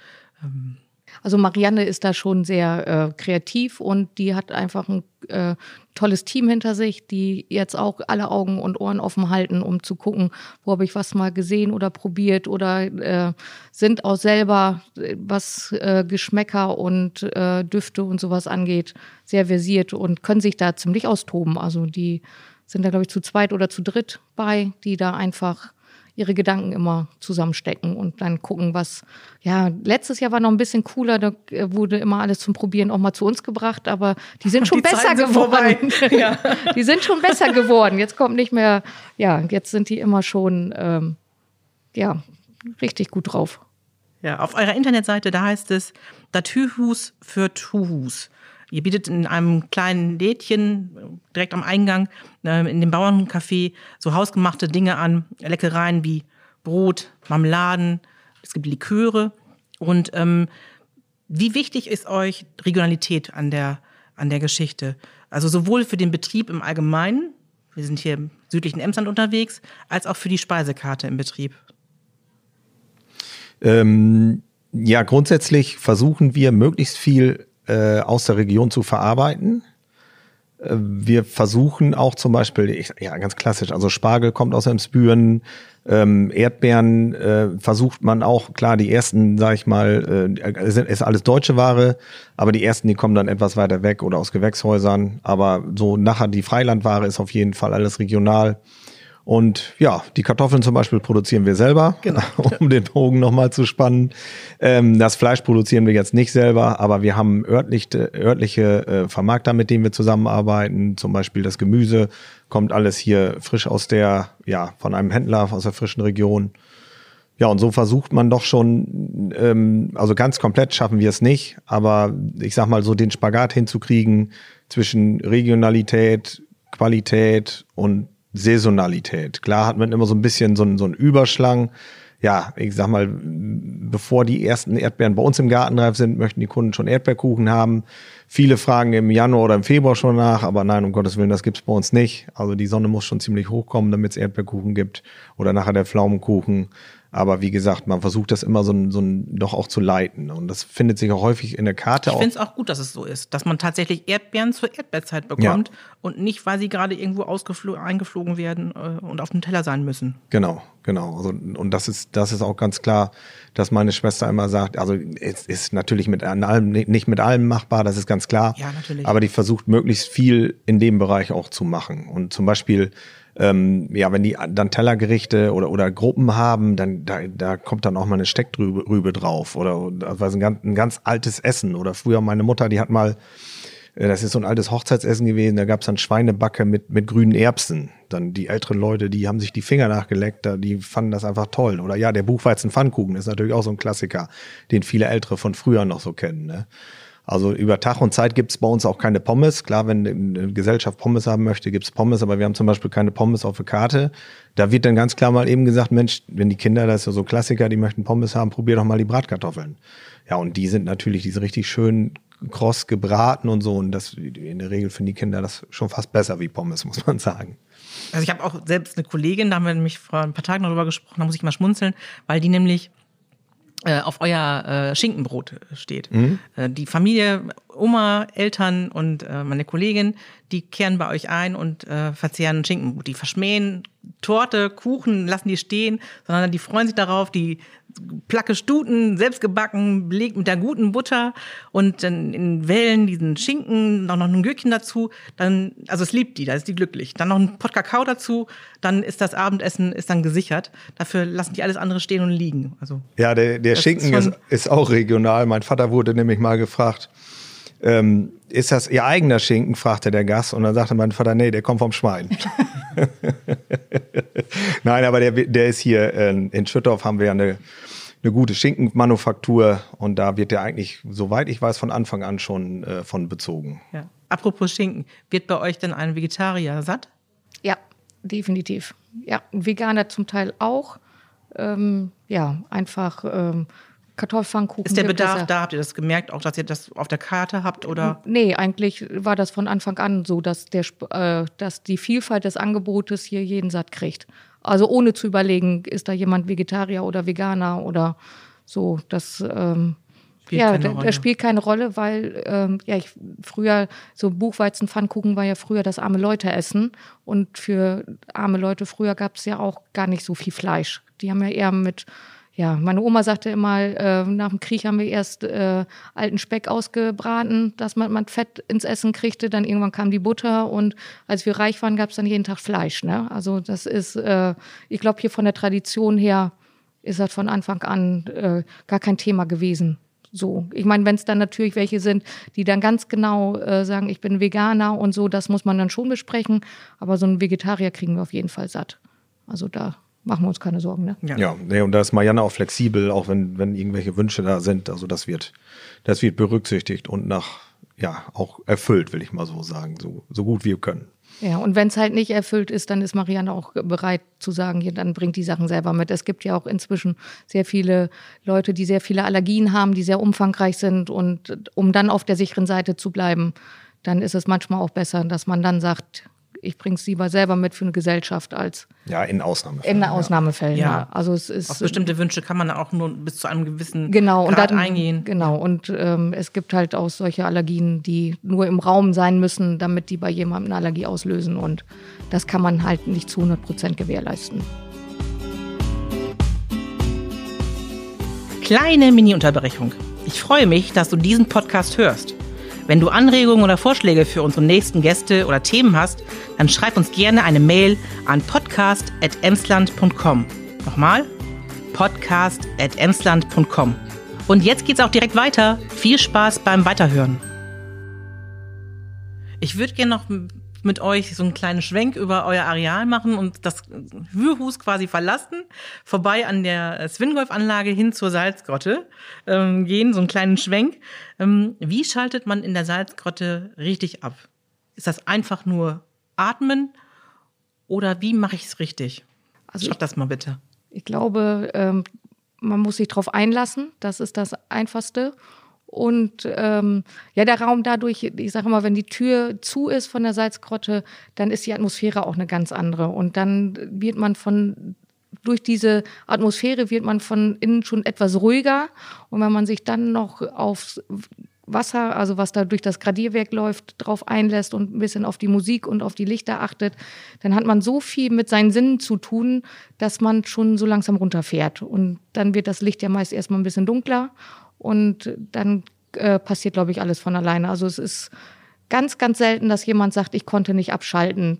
Speaker 2: Ähm,
Speaker 3: also Marianne ist da schon sehr äh, kreativ und die hat einfach ein äh, tolles Team hinter sich, die jetzt auch alle Augen und Ohren offen halten, um zu gucken, wo habe ich was mal gesehen oder probiert oder äh, sind auch selber, was äh, Geschmäcker und äh, Düfte und sowas angeht, sehr versiert und können sich da ziemlich austoben. Also die sind da, glaube ich, zu zweit oder zu dritt bei, die da einfach ihre Gedanken immer zusammenstecken und dann gucken, was, ja, letztes Jahr war noch ein bisschen cooler, da äh, wurde immer alles zum Probieren auch mal zu uns gebracht, aber die sind schon die besser geworden. ja. Die sind schon besser geworden. Jetzt kommt nicht mehr, ja, jetzt sind die immer schon, ähm, ja, richtig gut drauf.
Speaker 2: Ja, auf eurer Internetseite, da heißt es Datühus für Tuhus. Ihr bietet in einem kleinen Lädchen direkt am Eingang äh, in dem Bauerncafé so hausgemachte Dinge an, Leckereien wie Brot, Marmeladen, es gibt Liköre. Und ähm, wie wichtig ist euch Regionalität an der, an der Geschichte? Also sowohl für den Betrieb im Allgemeinen, wir sind hier im südlichen Emsland unterwegs, als auch für die Speisekarte im Betrieb.
Speaker 1: Ähm, ja, grundsätzlich versuchen wir möglichst viel äh, aus der Region zu verarbeiten. Äh, wir versuchen auch zum Beispiel, ja ganz klassisch, also Spargel kommt aus Emsbüren, ähm, Erdbeeren äh, versucht man auch, klar, die ersten, sag ich mal, äh, sind, ist alles deutsche Ware, aber die ersten, die kommen dann etwas weiter weg oder aus Gewächshäusern. Aber so nachher die Freilandware ist auf jeden Fall alles regional. Und ja, die Kartoffeln zum Beispiel produzieren wir selber, genau. um den Bogen nochmal zu spannen. Ähm, das Fleisch produzieren wir jetzt nicht selber, aber wir haben örtliche, örtliche äh, Vermarkter, mit denen wir zusammenarbeiten. Zum Beispiel das Gemüse kommt alles hier frisch aus der, ja, von einem Händler aus der frischen Region. Ja, und so versucht man doch schon, ähm, also ganz komplett schaffen wir es nicht, aber ich sag mal so den Spagat hinzukriegen zwischen Regionalität, Qualität und Saisonalität. Klar hat man immer so ein bisschen so, einen, so einen Überschlang. Ja, ich sag mal, bevor die ersten Erdbeeren bei uns im Garten reif sind, möchten die Kunden schon Erdbeerkuchen haben. Viele fragen im Januar oder im Februar schon nach, aber nein, um Gottes Willen, das gibt's bei uns nicht. Also die Sonne muss schon ziemlich hochkommen, damit es Erdbeerkuchen gibt oder nachher der Pflaumenkuchen. Aber wie gesagt, man versucht das immer so ein, so ein doch auch zu leiten. Und das findet sich auch häufig in der Karte.
Speaker 2: Ich finde es auch gut, dass es so ist, dass man tatsächlich Erdbeeren zur Erdbeerzeit bekommt ja. und nicht, weil sie gerade irgendwo eingeflogen werden äh, und auf dem Teller sein müssen.
Speaker 1: Genau, genau. Also, und das ist, das ist auch ganz klar, dass meine Schwester immer sagt, also es ist natürlich mit allem, nicht mit allem machbar, das ist ganz klar.
Speaker 2: Ja, natürlich.
Speaker 1: Aber die versucht möglichst viel in dem Bereich auch zu machen. Und zum Beispiel ähm, ja, wenn die dann Tellergerichte oder, oder Gruppen haben, dann da, da kommt dann auch mal eine Stecktrübe drauf oder also ein, ganz, ein ganz altes Essen. Oder früher meine Mutter, die hat mal, äh, das ist so ein altes Hochzeitsessen gewesen, da gab es dann Schweinebacke mit, mit grünen Erbsen. Dann die älteren Leute, die haben sich die Finger nachgeleckt, die fanden das einfach toll. Oder ja, der Buchweizen Pfannkuchen ist natürlich auch so ein Klassiker, den viele Ältere von früher noch so kennen. Ne? Also über Tag und Zeit gibt's bei uns auch keine Pommes. Klar, wenn eine Gesellschaft Pommes haben möchte, gibt's Pommes, aber wir haben zum Beispiel keine Pommes auf der Karte. Da wird dann ganz klar mal eben gesagt, Mensch, wenn die Kinder, das ist ja so Klassiker, die möchten Pommes haben, probier doch mal die Bratkartoffeln. Ja, und die sind natürlich, die sind richtig schön kross gebraten und so. Und das in der Regel finden die Kinder das schon fast besser wie Pommes, muss man sagen.
Speaker 2: Also ich habe auch selbst eine Kollegin, da haben wir nämlich vor ein paar Tagen darüber gesprochen, da muss ich mal schmunzeln, weil die nämlich auf euer äh, Schinkenbrot steht. Mhm. Äh, die Familie, Oma, Eltern und äh, meine Kollegin, die kehren bei euch ein und äh, verzehren Schinkenbrot. Die verschmähen Torte, Kuchen, lassen die stehen, sondern die freuen sich darauf, die Placke Stuten, selbst gebacken, belegt mit der guten Butter und dann in Wellen diesen Schinken, noch, noch ein Gürkchen dazu, dann, also es liebt die, da ist die glücklich. Dann noch ein Pott Kakao dazu, dann ist das Abendessen ist dann gesichert. Dafür lassen die alles andere stehen und liegen. Also,
Speaker 1: ja, der, der Schinken ist, ist, auch regional. Mein Vater wurde nämlich mal gefragt, ähm, ist das Ihr eigener Schinken? fragte der Gast. Und dann sagte mein Vater, nee, der kommt vom Schwein. Nein, aber der, der ist hier äh, in Schüttorf haben wir ja eine, eine gute Schinkenmanufaktur und da wird der eigentlich, soweit ich weiß, von Anfang an schon äh, von bezogen.
Speaker 2: Ja. Apropos Schinken, wird bei euch denn ein Vegetarier satt?
Speaker 3: Ja, definitiv. Ja, ein Veganer zum Teil auch. Ähm, ja, einfach ähm, Kartoffelpfannkuchen.
Speaker 2: Ist der Bedarf da? Habt ihr das gemerkt, auch dass ihr das auf der Karte habt? Oder?
Speaker 3: Nee, eigentlich war das von Anfang an so, dass, der, äh, dass die Vielfalt des Angebotes hier jeden satt kriegt. Also ohne zu überlegen, ist da jemand Vegetarier oder Veganer oder so. Das ähm, ja, das spielt keine Rolle, weil ähm, ja ich früher so Buchweizenpfannkuchen war ja früher das arme Leute essen und für arme Leute früher gab es ja auch gar nicht so viel Fleisch. Die haben ja eher mit ja, meine Oma sagte immer, äh, nach dem Krieg haben wir erst äh, alten Speck ausgebraten, dass man, man Fett ins Essen kriegte. Dann irgendwann kam die Butter und als wir reich waren, gab es dann jeden Tag Fleisch. Ne? Also das ist, äh, ich glaube, hier von der Tradition her ist das von Anfang an äh, gar kein Thema gewesen. So, ich meine, wenn es dann natürlich welche sind, die dann ganz genau äh, sagen, ich bin Veganer und so, das muss man dann schon besprechen. Aber so einen Vegetarier kriegen wir auf jeden Fall satt. Also da machen wir uns keine Sorgen. Ne?
Speaker 1: Ja, ja nee, und da ist Marianne auch flexibel, auch wenn, wenn irgendwelche Wünsche da sind. Also das wird, das wird berücksichtigt und nach, ja, auch erfüllt, will ich mal so sagen, so, so gut wir können.
Speaker 3: Ja, und wenn es halt nicht erfüllt ist, dann ist Marianne auch bereit zu sagen, hier, dann bringt die Sachen selber mit. Es gibt ja auch inzwischen sehr viele Leute, die sehr viele Allergien haben, die sehr umfangreich sind. Und um dann auf der sicheren Seite zu bleiben, dann ist es manchmal auch besser, dass man dann sagt, ich bringe es lieber selber mit für eine Gesellschaft als
Speaker 1: ja in Ausnahmefällen.
Speaker 3: In Ausnahmefällen, ja. ja. Also es ist
Speaker 2: auf bestimmte Wünsche kann man auch nur bis zu einem gewissen
Speaker 3: genau,
Speaker 2: Grad
Speaker 3: und dann,
Speaker 2: eingehen.
Speaker 3: Genau und ähm, es gibt halt auch solche Allergien, die nur im Raum sein müssen, damit die bei jemandem eine Allergie auslösen und das kann man halt nicht zu 100 Prozent gewährleisten.
Speaker 2: Kleine Mini-Unterbrechung. Ich freue mich, dass du diesen Podcast hörst. Wenn du Anregungen oder Vorschläge für unsere nächsten Gäste oder Themen hast, dann schreib uns gerne eine Mail an podcast.emsland.com. Nochmal, podcast.emsland.com. Und jetzt geht's auch direkt weiter. Viel Spaß beim Weiterhören. Ich würde gerne noch mit euch so einen kleinen Schwenk über euer Areal machen und das Würhus quasi verlassen, vorbei an der Swingolf-Anlage hin zur Salzgrotte ähm, gehen, so einen kleinen Schwenk. Ähm, wie schaltet man in der Salzgrotte richtig ab? Ist das einfach nur atmen oder wie mache ich es richtig? Also Schaut das mal bitte.
Speaker 3: Ich glaube, ähm, man muss sich darauf einlassen. Das ist das Einfachste. Und ähm, ja, der Raum dadurch, ich sage immer, wenn die Tür zu ist von der Salzgrotte, dann ist die Atmosphäre auch eine ganz andere. Und dann wird man von durch diese Atmosphäre wird man von innen schon etwas ruhiger. Und wenn man sich dann noch aufs Wasser, also was da durch das Gradierwerk läuft, drauf einlässt und ein bisschen auf die Musik und auf die Lichter achtet, dann hat man so viel mit seinen Sinnen zu tun, dass man schon so langsam runterfährt. Und dann wird das Licht ja meist erstmal ein bisschen dunkler und dann äh, passiert, glaube ich, alles von alleine. Also es ist ganz, ganz selten, dass jemand sagt, ich konnte nicht abschalten.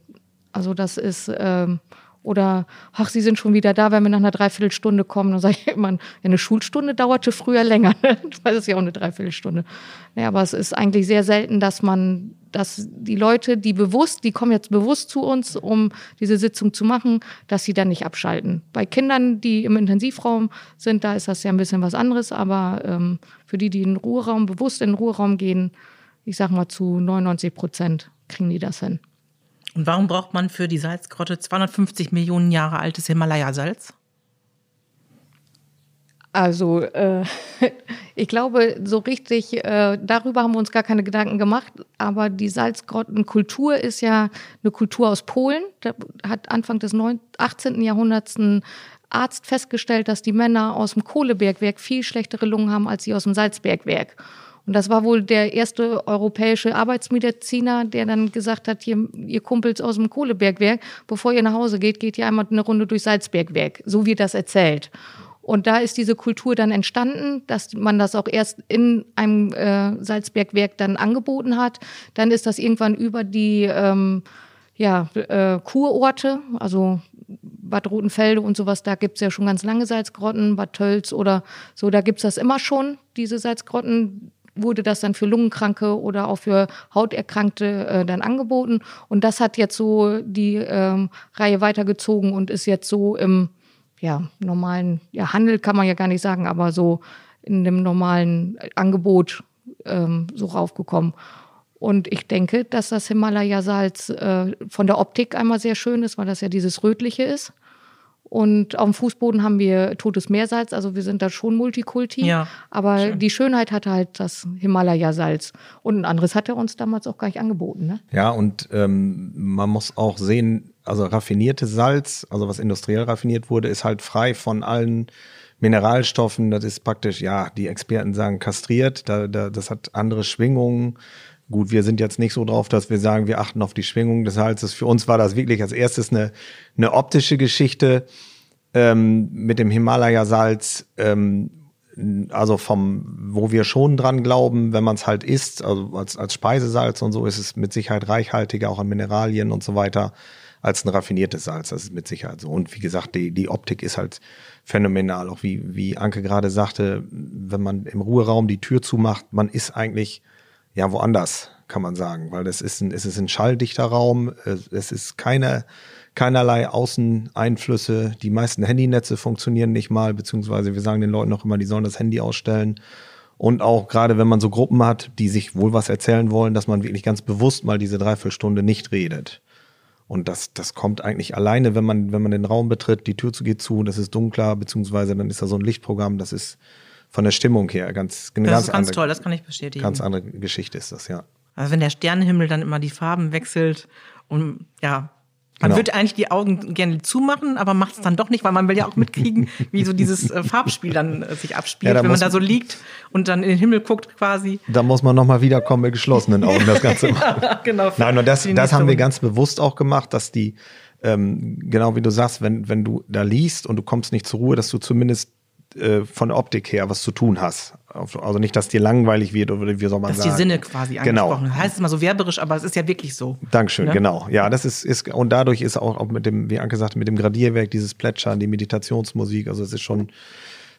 Speaker 3: Also das ist, ähm, oder, ach, Sie sind schon wieder da, wenn wir nach einer Dreiviertelstunde kommen. Dann sage ich immer, eine Schulstunde dauerte früher länger. das ist ja auch eine Dreiviertelstunde. Ja, aber es ist eigentlich sehr selten, dass man, dass die Leute, die bewusst, die kommen jetzt bewusst zu uns, um diese Sitzung zu machen, dass sie dann nicht abschalten. Bei Kindern, die im Intensivraum sind, da ist das ja ein bisschen was anderes. Aber ähm, für die, die in den Ruheraum, bewusst in den Ruheraum gehen, ich sag mal zu 99 Prozent kriegen die das hin.
Speaker 2: Und warum braucht man für die Salzgrotte 250 Millionen Jahre altes Himalaya-Salz?
Speaker 3: Also äh, ich glaube, so richtig äh, darüber haben wir uns gar keine Gedanken gemacht. Aber die Salzgrottenkultur ist ja eine Kultur aus Polen. Da hat Anfang des 18. Jahrhunderts ein Arzt festgestellt, dass die Männer aus dem Kohlebergwerk viel schlechtere Lungen haben als die aus dem Salzbergwerk. Und das war wohl der erste europäische Arbeitsmediziner, der dann gesagt hat, hier, ihr Kumpels aus dem Kohlebergwerk, bevor ihr nach Hause geht, geht ihr einmal eine Runde durch Salzbergwerk. So wird das erzählt. Und da ist diese Kultur dann entstanden, dass man das auch erst in einem äh, Salzbergwerk dann angeboten hat. Dann ist das irgendwann über die ähm, ja, äh, Kurorte, also Bad Rotenfelde und sowas, da gibt's ja schon ganz lange Salzgrotten, Bad Tölz oder so, da gibt's das immer schon, diese Salzgrotten wurde das dann für Lungenkranke oder auch für Hauterkrankte äh, dann angeboten. Und das hat jetzt so die ähm, Reihe weitergezogen und ist jetzt so im ja, normalen ja, Handel, kann man ja gar nicht sagen, aber so in dem normalen Angebot ähm, so raufgekommen. Und ich denke, dass das Himalaya-Salz äh, von der Optik einmal sehr schön ist, weil das ja dieses Rötliche ist. Und auf dem Fußboden haben wir totes Meersalz, also wir sind da schon Multikulti. Ja, aber schön. die Schönheit hatte halt das Himalaya-Salz. Und ein anderes hat er uns damals auch gar nicht angeboten. Ne?
Speaker 1: Ja, und ähm, man muss auch sehen, also raffiniertes Salz, also was industriell raffiniert wurde, ist halt frei von allen Mineralstoffen. Das ist praktisch, ja, die Experten sagen kastriert. Da, da, das hat andere Schwingungen. Gut, wir sind jetzt nicht so drauf, dass wir sagen, wir achten auf die Schwingung des Halses. Für uns war das wirklich als erstes eine, eine optische Geschichte ähm, mit dem Himalaya-Salz. Ähm, also vom, wo wir schon dran glauben, wenn man es halt isst, also als, als Speisesalz und so, ist es mit Sicherheit reichhaltiger, auch an Mineralien und so weiter, als ein raffiniertes Salz. Das ist mit Sicherheit so. Und wie gesagt, die, die Optik ist halt phänomenal. Auch wie, wie Anke gerade sagte, wenn man im Ruheraum die Tür zumacht, man ist eigentlich ja woanders, kann man sagen, weil es ist ein, es ist ein schalldichter Raum, es ist keine, keinerlei Außeneinflüsse. Die meisten Handynetze funktionieren nicht mal, beziehungsweise wir sagen den Leuten noch immer, die sollen das Handy ausstellen. Und auch gerade wenn man so Gruppen hat, die sich wohl was erzählen wollen, dass man wirklich ganz bewusst mal diese Dreiviertelstunde nicht redet. Und das, das kommt eigentlich alleine, wenn man, wenn man den Raum betritt, die Tür geht zu, das ist dunkler, beziehungsweise dann ist da so ein Lichtprogramm, das ist, von der Stimmung her ganz,
Speaker 2: eine das ganz ist ganz andere, toll, das kann ich bestätigen.
Speaker 1: Ganz andere Geschichte ist das, ja.
Speaker 2: Also wenn der Sternenhimmel dann immer die Farben wechselt und ja, man genau. würde eigentlich die Augen gerne zumachen, aber macht es dann doch nicht, weil man will ja auch mitkriegen, wie so dieses äh, Farbspiel dann äh, sich abspielt, ja, wenn man da so liegt und dann in den Himmel guckt quasi.
Speaker 1: Da muss man nochmal wiederkommen mit geschlossenen Augen das Ganze ja, genau. Nein, und das, das haben wir ganz bewusst auch gemacht, dass die, ähm, genau wie du sagst, wenn, wenn du da liest und du kommst nicht zur Ruhe, dass du zumindest äh, von der Optik her was zu tun hast. Also nicht, dass dir langweilig wird oder wie soll man
Speaker 2: dass
Speaker 1: sagen.
Speaker 2: die Sinne quasi
Speaker 1: Genau.
Speaker 2: angesprochen genau. Heißt es mal so werberisch, aber es ist ja wirklich so.
Speaker 1: Dankeschön,
Speaker 2: Ne?
Speaker 1: genau. Ja, das ist, ist, und dadurch ist auch, auch mit dem, wie Anke sagte, mit dem Gradierwerk, dieses Plätschern, die Meditationsmusik, also es ist schon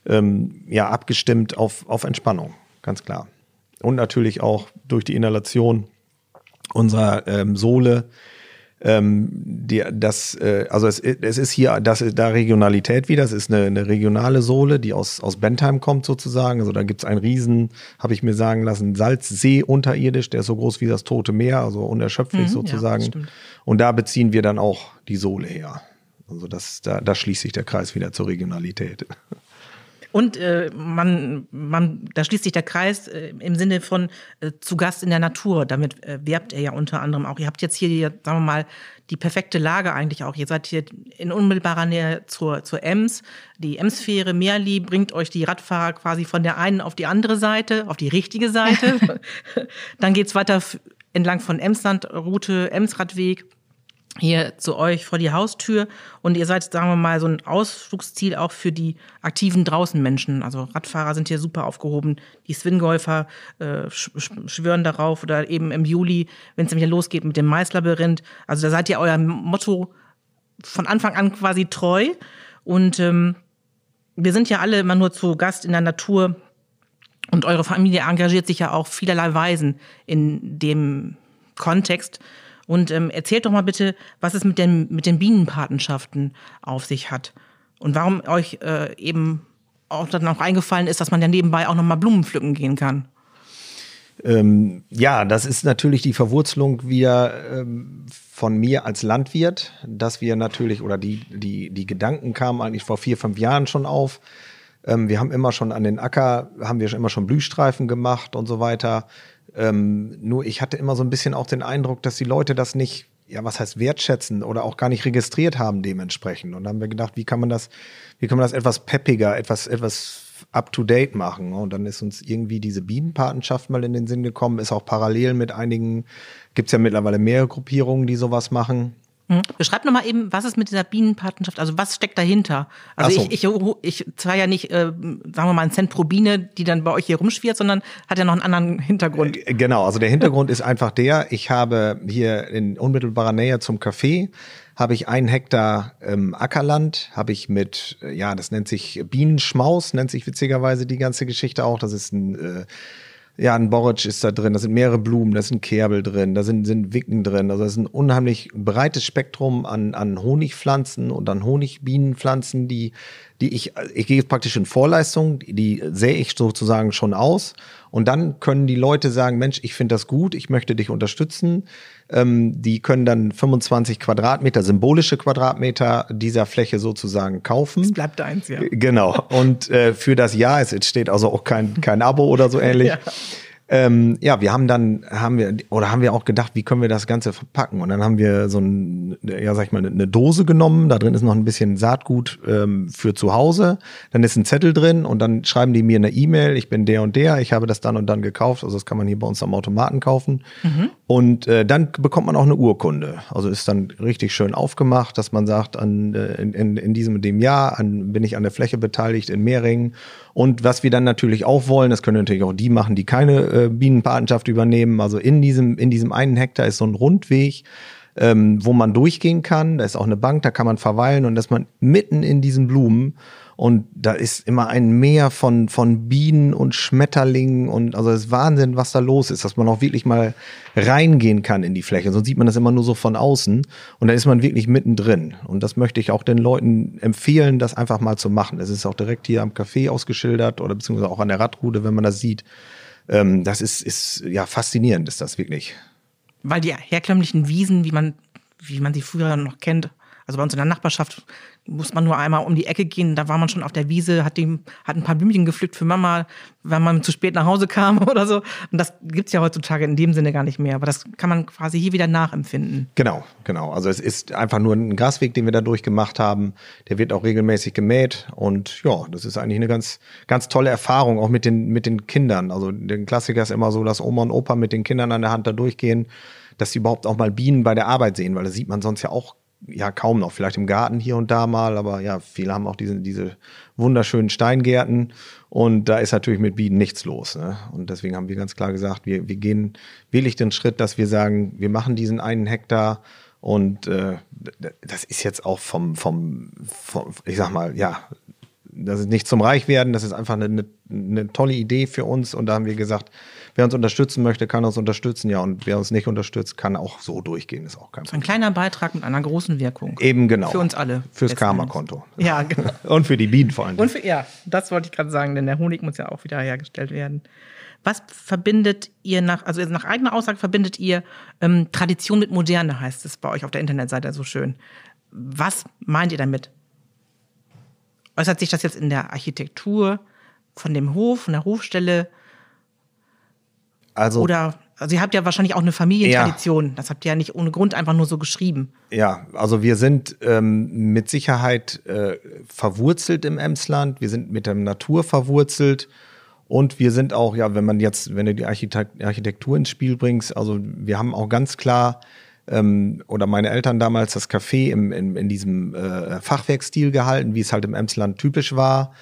Speaker 1: ähm, ja, abgestimmt auf, auf Entspannung, ganz klar. Und natürlich auch durch die Inhalation unserer ähm, Sohle. Ähm, die, das, äh, also es, es ist hier, das ist da Regionalität wieder. Es ist eine, eine regionale Sohle, die aus, aus Bentheim kommt sozusagen. Also da gibt's einen riesen, habe ich mir sagen lassen, Salzsee unterirdisch, der ist so groß wie das Tote Meer, also unerschöpflich
Speaker 2: Mhm, ja,
Speaker 1: sozusagen.
Speaker 2: stimmt.
Speaker 1: Und da beziehen wir dann auch die Sohle her. Also das, da, da schließt sich der Kreis wieder zur Regionalität.
Speaker 2: Und äh, man, man, da schließt sich der Kreis äh, im Sinne von äh, zu Gast in der Natur. Damit äh, werbt er ja unter anderem auch. Ihr habt jetzt hier, die, sagen wir mal, die perfekte Lage eigentlich auch. Ihr seid hier in unmittelbarer Nähe zur, zur Ems. Die Emsfähre Merli bringt euch die Radfahrer quasi von der einen auf die andere Seite, auf die richtige Seite. Dann geht's weiter entlang von Emsland, Route Emsradweg hier zu euch vor die Haustür und ihr seid, sagen wir mal, so ein Ausflugsziel auch für die aktiven Draußenmenschen. Also Radfahrer sind hier super aufgehoben, die Swingolfer äh, sch sch- schwören darauf oder eben im Juli, wenn es wieder losgeht mit dem Maislabyrinth. Also da seid ihr eurem Motto von Anfang an quasi treu und ähm, wir sind ja alle immer nur zu Gast in der Natur und eure Familie engagiert sich ja auch vielerlei Weisen in dem Kontext. Und ähm, erzählt doch mal bitte, was es mit den, mit den Bienenpatenschaften auf sich hat. Und warum euch äh, eben auch dann auch eingefallen ist, dass man ja nebenbei auch nochmal Blumen pflücken gehen kann.
Speaker 1: Ähm, ja, das ist natürlich die Verwurzelung wieder ähm, von mir als Landwirt, dass wir natürlich, oder die, die, die Gedanken kamen eigentlich vor vier, fünf Jahren schon auf. Ähm, wir haben immer schon an den Acker, haben wir schon immer schon Blühstreifen gemacht und so weiter. Ähm, nur ich hatte immer so ein bisschen auch den Eindruck, dass die Leute das nicht, ja, was heißt wertschätzen oder auch gar nicht registriert haben dementsprechend. Und dann haben wir gedacht, wie kann man das, wie kann man das etwas peppiger, etwas, etwas up to date machen? Und dann ist uns irgendwie diese Bienenpatenschaft mal in den Sinn gekommen, ist auch parallel mit einigen, gibt's ja mittlerweile mehrere Gruppierungen, die sowas machen.
Speaker 2: Hm? Beschreibt nochmal eben, was ist mit dieser Bienenpatenschaft, also was steckt dahinter? Also
Speaker 1: so.
Speaker 2: ich, ich, ich zwar ja nicht, äh, sagen wir mal, einen Cent pro Biene, die dann bei euch hier rumschwirrt, sondern hat ja noch einen anderen Hintergrund.
Speaker 1: Äh, Genau, also der Hintergrund ist einfach der, ich habe hier in unmittelbarer Nähe zum Café, habe ich einen Hektar ähm, Ackerland, habe ich mit, äh, ja, das nennt sich Bienenschmaus, nennt sich witzigerweise die ganze Geschichte auch. Das ist ein, äh, ja, ein Borretsch ist da drin, da sind mehrere Blumen, da ist ein Kerbel drin, da sind, sind Wicken drin. Also das ist ein unheimlich breites Spektrum an, an Honigpflanzen und an Honigbienenpflanzen, die, die ich, ich gehe praktisch in Vorleistung, die sähe ich sozusagen schon aus. Und dann können die Leute sagen, Mensch, ich finde das gut, ich möchte dich unterstützen. Ähm, die können dann 25 Quadratmeter, symbolische Quadratmeter dieser Fläche sozusagen kaufen.
Speaker 2: Es bleibt eins, ja.
Speaker 1: Genau. Und äh, für das Jahr, es entsteht also auch kein, kein Abo oder so ähnlich.
Speaker 2: Ja.
Speaker 1: Ähm, ja, wir haben dann, haben wir, oder haben wir auch gedacht, wie können wir das Ganze verpacken? Und dann haben wir so ein, ja, sag ich mal, eine Dose genommen. Da drin ist noch ein bisschen Saatgut ähm, für zu Hause. Dann ist ein Zettel drin und dann schreiben die mir eine E-Mail. Ich bin der und der. Ich habe das dann und dann gekauft. Also das kann man hier bei uns am Automaten kaufen. Und äh, dann bekommt man auch eine Urkunde. Also ist dann richtig schön aufgemacht, dass man sagt, an, äh, in, in, in diesem und dem Jahr an, bin ich an der Fläche beteiligt in Mehringen. Und was wir dann natürlich auch wollen, das können natürlich auch die machen, die keine äh, Bienenpatenschaft übernehmen. Also in diesem, in diesem einen Hektar ist so ein Rundweg, ähm, wo man durchgehen kann. Da ist auch eine Bank, da kann man verweilen und dass man mitten in diesen Blumen und da ist immer ein Meer von, von Bienen und Schmetterlingen und also es ist Wahnsinn, was da los ist, dass man auch wirklich mal reingehen kann in die Fläche. Sonst sieht man das immer nur so von außen und da ist man wirklich mittendrin. Und das möchte ich auch den Leuten empfehlen, das einfach mal zu machen. Es ist auch direkt hier am Café ausgeschildert oder beziehungsweise auch an der Radroute, wenn man das sieht. Ähm, das ist, ist ja faszinierend, ist das wirklich.
Speaker 2: Weil die herkömmlichen Wiesen, wie man, wie man sie früher noch kennt, also bei uns in der Nachbarschaft muss man nur einmal um die Ecke gehen, da war man schon auf der Wiese, hat, die, hat ein paar Blümchen gepflückt für Mama, wenn man zu spät nach Hause kam oder so. Und das gibt's ja heutzutage in dem Sinne gar nicht mehr. Aber das kann man quasi hier wieder nachempfinden.
Speaker 1: Genau, genau. Also es ist einfach nur ein Grasweg, den wir da durchgemacht haben. Der wird auch regelmäßig gemäht und ja, das ist eigentlich eine ganz, ganz tolle Erfahrung, auch mit den, mit den Kindern. Also der Klassiker ist immer so, dass Oma und Opa mit den Kindern an der Hand da durchgehen, dass sie überhaupt auch mal Bienen bei der Arbeit sehen, weil das sieht man sonst ja auch ja kaum noch, vielleicht im Garten hier und da mal, aber ja, viele haben auch diese, diese wunderschönen Steingärten und da ist natürlich mit Bienen nichts los. Ne? Und deswegen haben wir ganz klar gesagt, wir, wir gehen willig den Schritt, dass wir sagen, wir machen diesen einen Hektar und äh, das ist jetzt auch vom, vom, vom, ich sag mal, ja, das ist nicht zum Reichwerden, das ist einfach eine, eine, tolle Idee für uns und da haben wir gesagt, wer uns unterstützen möchte, kann uns unterstützen, ja. Und wer uns nicht unterstützt, kann auch so durchgehen, ist auch kein
Speaker 2: Problem. Ein kleiner Beitrag mit einer großen Wirkung.
Speaker 1: Eben genau.
Speaker 2: Für uns alle.
Speaker 1: Fürs Karma-Konto.
Speaker 2: Ja, genau.
Speaker 1: Und für die Bienen vor allem.
Speaker 2: Und für, ja, das wollte ich gerade sagen, denn der Honig muss ja auch wieder hergestellt werden. Was verbindet ihr nach, also nach eigener Aussage verbindet ihr ähm, Tradition mit Moderne, heißt es bei euch auf der Internetseite so schön. Was meint ihr damit? Äußert sich das jetzt in der Architektur von dem Hof, von der Hofstelle?
Speaker 1: Also,
Speaker 2: Oder, also ihr habt ja wahrscheinlich auch eine Familientradition. Ja. Das habt ihr ja nicht ohne Grund einfach nur so geschrieben.
Speaker 1: Ja, also wir sind ähm, mit Sicherheit äh, verwurzelt im Emsland. Wir sind mit der Natur verwurzelt. Und wir sind auch, ja, wenn man jetzt, wenn du die Architektur ins Spiel bringst, also wir haben auch ganz klar, ähm, oder meine Eltern damals das Café im, in, in diesem äh, Fachwerkstil gehalten, wie es halt im Emsland typisch war.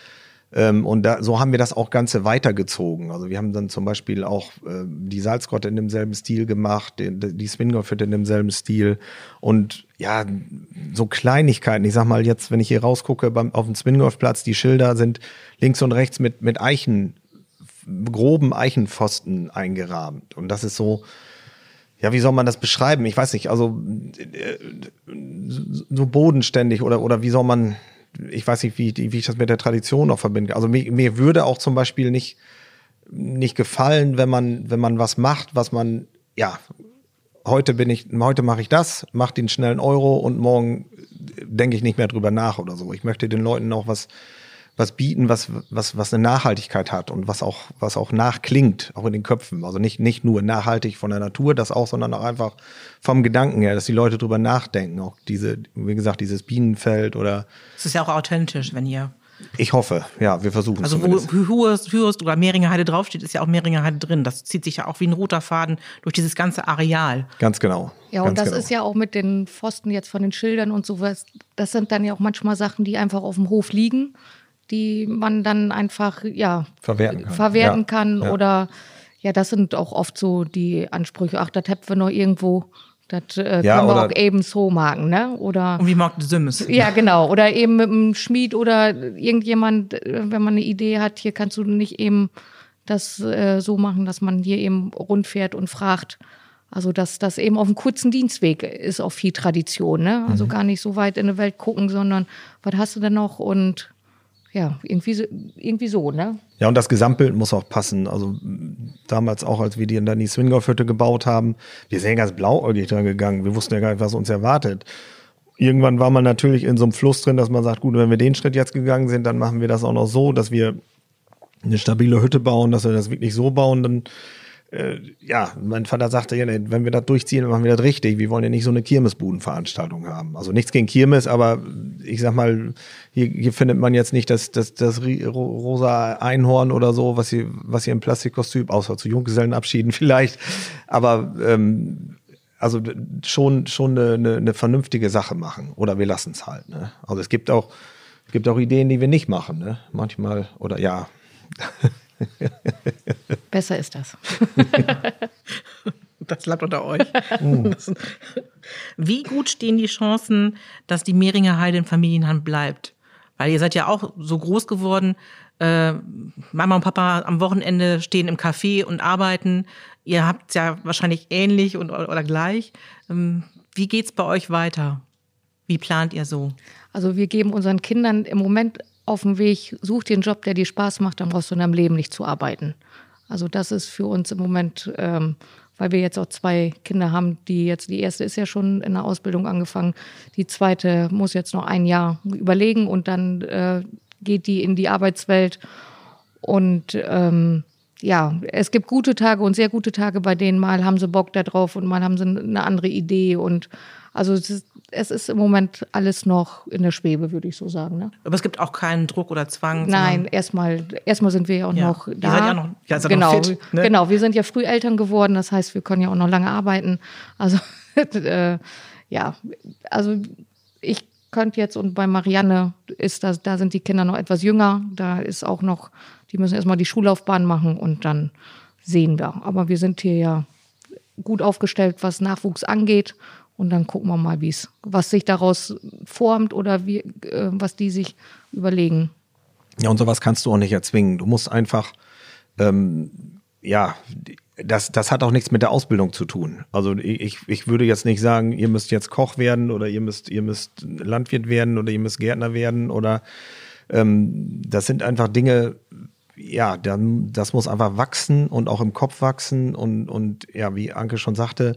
Speaker 1: Ähm, und da, so haben wir das auch Ganze weitergezogen. Also wir haben dann zum Beispiel auch äh, die Salzgrotte in demselben Stil gemacht, die, die Swingolf-Hütte in demselben Stil. Und ja, so Kleinigkeiten. Ich sag mal jetzt, wenn ich hier rausgucke beim, auf dem Swingolf-Platz, die Schilder sind links und rechts mit, mit Eichen, groben Eichenpfosten eingerahmt. Und das ist so, ja, wie soll man das beschreiben? Ich weiß nicht, also äh, so bodenständig oder, oder wie soll man, ich weiß nicht, wie, wie ich das mit der Tradition noch verbinde. Also mir, mir würde auch zum Beispiel nicht, nicht gefallen, wenn man, wenn man was macht, was man, ja, heute bin ich, heute mache ich das, mache den schnellen Euro und morgen denke ich nicht mehr drüber nach oder so. Ich möchte den Leuten noch was, was bieten, was, was, was eine Nachhaltigkeit hat und was auch, was auch nachklingt, auch in den Köpfen. Also nicht, nicht nur nachhaltig von der Natur, das auch, sondern auch einfach vom Gedanken her, dass die Leute drüber nachdenken. Auch diese, wie gesagt, dieses Bienenfeld oder.
Speaker 2: Es ist ja auch authentisch, wenn ihr.
Speaker 1: Ich hoffe, ja, wir versuchen
Speaker 2: es. Also wo Hürst, oder Mehringer Heide draufsteht, ist ja auch Mehringer Heide drin. Das zieht sich ja auch wie ein roter Faden durch dieses ganze Areal.
Speaker 1: Ganz genau.
Speaker 3: Ja, und das genau. ist ja auch mit den Pfosten jetzt von den Schildern und sowas. Das sind dann ja auch manchmal Sachen, die einfach auf dem Hof liegen die man dann einfach ja
Speaker 1: verwerten kann,
Speaker 3: verwerten ja. kann ja. oder ja, das sind auch oft so die Ansprüche. Ach, das hätten wir noch irgendwo. Das äh, ja, können wir auch eben so machen, ne? Oder
Speaker 2: und wie mag du Sims?
Speaker 3: Ja, genau. Oder eben mit einem Schmied oder irgendjemand, äh, wenn man eine Idee hat, hier kannst du nicht eben das äh, so machen, dass man hier eben rundfährt und fragt. Also dass das eben auf einem kurzen Dienstweg ist auch viel Tradition, ne? Also mhm. gar nicht so weit in die Welt gucken, sondern was hast du denn noch und ja, irgendwie so, irgendwie so, ne?
Speaker 1: Ja, und das Gesamtbild muss auch passen. Also damals auch, als wir die in der Swingolf-Hütte gebaut haben, wir sind ja ganz blauäugig dran gegangen. Wir wussten ja gar nicht, was uns erwartet. Irgendwann war man natürlich in so einem Fluss drin, dass man sagt, gut, wenn wir den Schritt jetzt gegangen sind, dann machen wir das auch noch so, dass wir eine stabile Hütte bauen, dass wir das wirklich so bauen, dann äh, ja, mein Vater sagte, ja, wenn wir das durchziehen, machen wir das richtig. Wir wollen ja nicht so eine Kirmesbudenveranstaltung haben. Also nichts gegen Kirmes, aber ich sag mal, hier, hier findet man jetzt nicht das, das, das rosa Einhorn oder so, was hier, was hier im Plastikkostüm, außer zu Junggesellenabschieden vielleicht. Aber ähm, also schon, schon eine, eine, eine vernünftige Sache machen. Oder wir lassen es halt. Ne? Also es gibt auch, gibt auch Ideen, die wir nicht machen. Ne? Manchmal, oder ja.
Speaker 3: Besser ist das.
Speaker 2: das bleibt unter euch. Uh. Wie gut stehen die Chancen, dass die Mehringer Heide in Familienhand bleibt? Weil ihr seid ja auch so groß geworden. Äh, Mama und Papa am Wochenende stehen im Café und arbeiten. Ihr habt es ja wahrscheinlich ähnlich und, oder gleich. Ähm, wie geht's bei euch weiter? Wie plant ihr so?
Speaker 3: Also wir geben unseren Kindern im Moment auf dem Weg, such einen Job, der dir Spaß macht, dann brauchst du in deinem Leben nicht zu arbeiten. Also das ist für uns im Moment, ähm, weil wir jetzt auch zwei Kinder haben, die jetzt, die erste ist ja schon in der Ausbildung angefangen, die zweite muss jetzt noch ein Jahr überlegen und dann äh, geht die in die Arbeitswelt. Und ähm, ja, es gibt gute Tage und sehr gute Tage, bei denen mal haben sie Bock darauf und mal haben sie eine andere Idee und also es ist, es ist im Moment alles noch in der Schwebe, würde ich so sagen. Ne?
Speaker 2: Aber es gibt auch keinen Druck oder Zwang.
Speaker 3: Nein, erstmal, erstmal sind wir ja auch ja. noch da.
Speaker 2: Ihr seid ja noch, ja, seid
Speaker 3: genau,
Speaker 2: noch fit,
Speaker 3: ne? genau, wir sind ja früh Eltern geworden, das heißt, wir können ja auch noch lange arbeiten. Also äh, ja, also ich könnte jetzt und bei Marianne ist das, da sind die Kinder noch etwas jünger. Da ist auch noch, die müssen erstmal die Schullaufbahn machen und dann sehen wir. Aber wir sind hier ja gut aufgestellt, was Nachwuchs angeht. Und dann gucken wir mal, wie es, was sich daraus formt oder wie, äh, was die sich überlegen.
Speaker 1: Ja, und sowas kannst du auch nicht erzwingen. Du musst einfach, ähm, ja, das, das hat auch nichts mit der Ausbildung zu tun. Also ich, ich würde jetzt nicht sagen, ihr müsst jetzt Koch werden oder ihr müsst, ihr müsst Landwirt werden oder ihr müsst Gärtner werden oder ähm, das sind einfach Dinge, ja, dann, das muss einfach wachsen und auch im Kopf wachsen und, und ja, wie Anke schon sagte,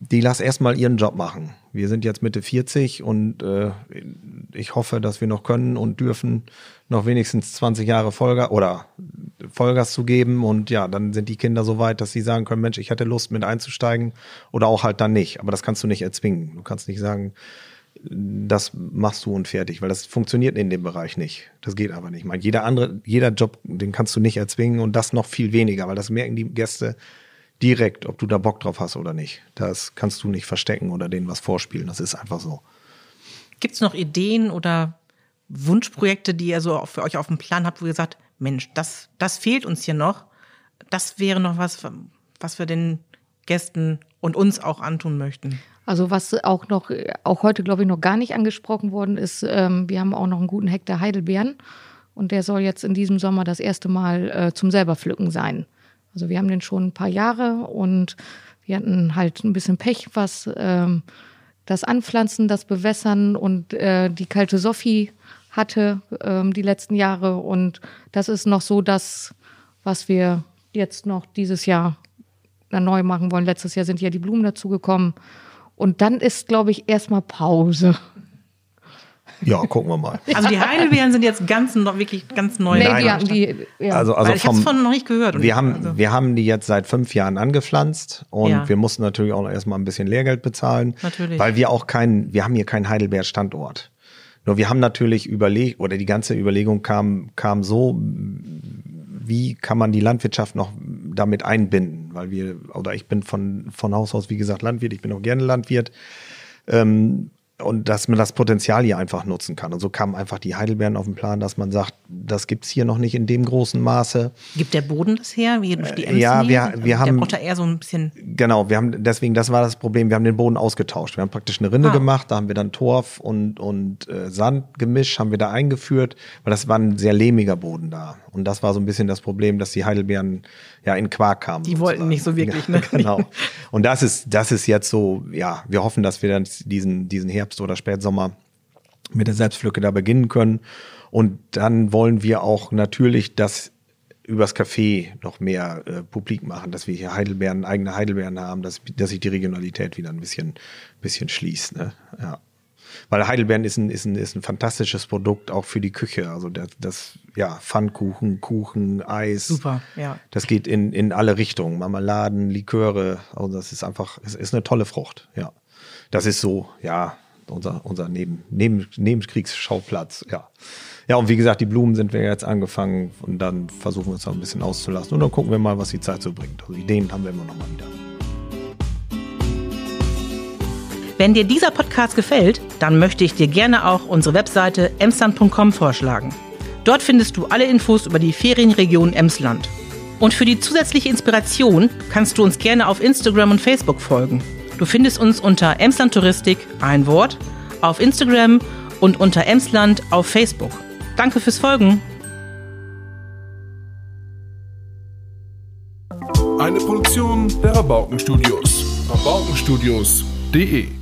Speaker 1: die lass erstmal ihren Job machen. Wir sind jetzt Mitte 40 und äh, ich hoffe, dass wir noch können und dürfen noch wenigstens 20 Jahre Vollgas oder Vollgas zu geben und ja, dann sind die Kinder so weit, dass sie sagen können, Mensch, ich hätte Lust mit einzusteigen oder auch halt dann nicht. Aber das kannst du nicht erzwingen. Du kannst nicht sagen, das machst du und fertig, weil das funktioniert in dem Bereich nicht. Das geht aber nicht. Ich meine, jeder andere, jeder Job, den kannst du nicht erzwingen und das noch viel weniger, weil das merken die Gäste direkt, ob du da Bock drauf hast oder nicht. Das kannst du nicht verstecken oder denen was vorspielen. Das ist einfach so.
Speaker 2: Gibt es noch Ideen oder Wunschprojekte, die ihr so für euch auf dem Plan habt, wo ihr sagt, Mensch, das, das fehlt uns hier noch. Das wäre noch was, was wir den Gästen und uns auch antun möchten.
Speaker 3: Also was auch noch, auch heute glaube ich noch gar nicht angesprochen worden ist, ähm, wir haben auch noch einen guten Hektar Heidelbeeren und der soll jetzt in diesem Sommer das erste Mal äh, zum selber pflücken sein. Also wir haben den schon ein paar Jahre und wir hatten halt ein bisschen Pech, was ähm, das Anpflanzen, das Bewässern und äh, die kalte Sophie hatte ähm, die letzten Jahre. Und das ist noch so das, was wir jetzt noch dieses Jahr neu machen wollen. Letztes Jahr sind ja die Blumen dazugekommen. Und dann ist, glaube ich, erstmal Pause.
Speaker 1: Ja, gucken wir mal.
Speaker 2: Also die Heidelbeeren sind jetzt ganz wirklich ganz neu.
Speaker 3: Nee, die haben die, ja.
Speaker 1: Also, also
Speaker 2: Weil ich habe es von noch nicht gehört.
Speaker 1: Wir haben,
Speaker 2: also.
Speaker 1: wir haben die jetzt seit fünf Jahren angepflanzt und
Speaker 2: Ja.
Speaker 1: wir mussten natürlich auch noch erstmal ein bisschen Lehrgeld bezahlen.
Speaker 2: Natürlich.
Speaker 1: Weil wir auch keinen, wir haben hier keinen Heidelbeer-Standort. Nur wir haben natürlich überlegt, oder die ganze Überlegung kam, kam so, wie kann man die Landwirtschaft noch damit einbinden? Weil wir, oder ich bin von, von Haus aus, wie gesagt, Landwirt, ich bin auch gerne Landwirt. Ähm, und dass man das Potenzial hier einfach nutzen kann. Und so kamen einfach die Heidelbeeren auf den Plan, dass man sagt, das gibt's hier noch nicht in dem großen Maße.
Speaker 2: Gibt der Boden das her? Wie durch die
Speaker 1: Äh, ja,
Speaker 2: Emsnähe?
Speaker 1: wir- wir
Speaker 2: Der
Speaker 1: haben-
Speaker 2: braucht da eher so ein bisschen.
Speaker 1: Genau, wir haben deswegen, das war das Problem, wir haben den Boden ausgetauscht. Wir haben praktisch eine Rinde
Speaker 2: Ah.
Speaker 1: gemacht, da haben wir dann Torf und, und äh, Sandgemisch haben wir da eingeführt, weil das war ein sehr lehmiger Boden da. Und das war so ein bisschen das Problem, dass die Heidelbeeren ja in Quark kamen.
Speaker 2: Die wollten
Speaker 1: sozusagen.
Speaker 2: nicht so wirklich, ne?
Speaker 1: genau. Und das ist, das ist jetzt so, ja, wir hoffen, dass wir dann diesen, diesen Herbst oder Spätsommer mit der Selbstpflücke da beginnen können. Und dann wollen wir auch natürlich das übers Café noch mehr äh, publik machen, dass wir hier Heidelbeeren, eigene Heidelbeeren haben, dass, dass sich die Regionalität wieder ein bisschen, bisschen schließt. Ne? Ja. Weil Heidelbeeren ist ein, ist, ein, ist ein fantastisches Produkt auch für die Küche. Also das, das ja, Pfannkuchen, Kuchen, Eis.
Speaker 2: Super, ja.
Speaker 1: Das geht in, in alle Richtungen. Marmeladen, Liköre. Also das ist einfach, es ist eine tolle Frucht. Ja. Das ist so, ja, unser, unser Neben, Neben, Nebenkriegsschauplatz. Ja. Ja, und wie gesagt, die Blumen sind wir jetzt angefangen und dann versuchen wir uns auch ein bisschen auszulassen. Und dann gucken wir mal, was die Zeit so bringt. Also Ideen haben wir immer noch mal wieder.
Speaker 2: Wenn dir dieser Podcast gefällt, dann möchte ich dir gerne auch unsere Webseite emsland.com vorschlagen. Dort findest du alle Infos über die Ferienregion Emsland. Und für die zusätzliche Inspiration kannst du uns gerne auf Instagram und Facebook folgen. Du findest uns unter Emsland Touristik, ein Wort, auf Instagram und unter Emsland auf Facebook. Danke fürs Folgen.
Speaker 4: Eine Produktion der Rabaukenstudios. Rabaukenstudios.de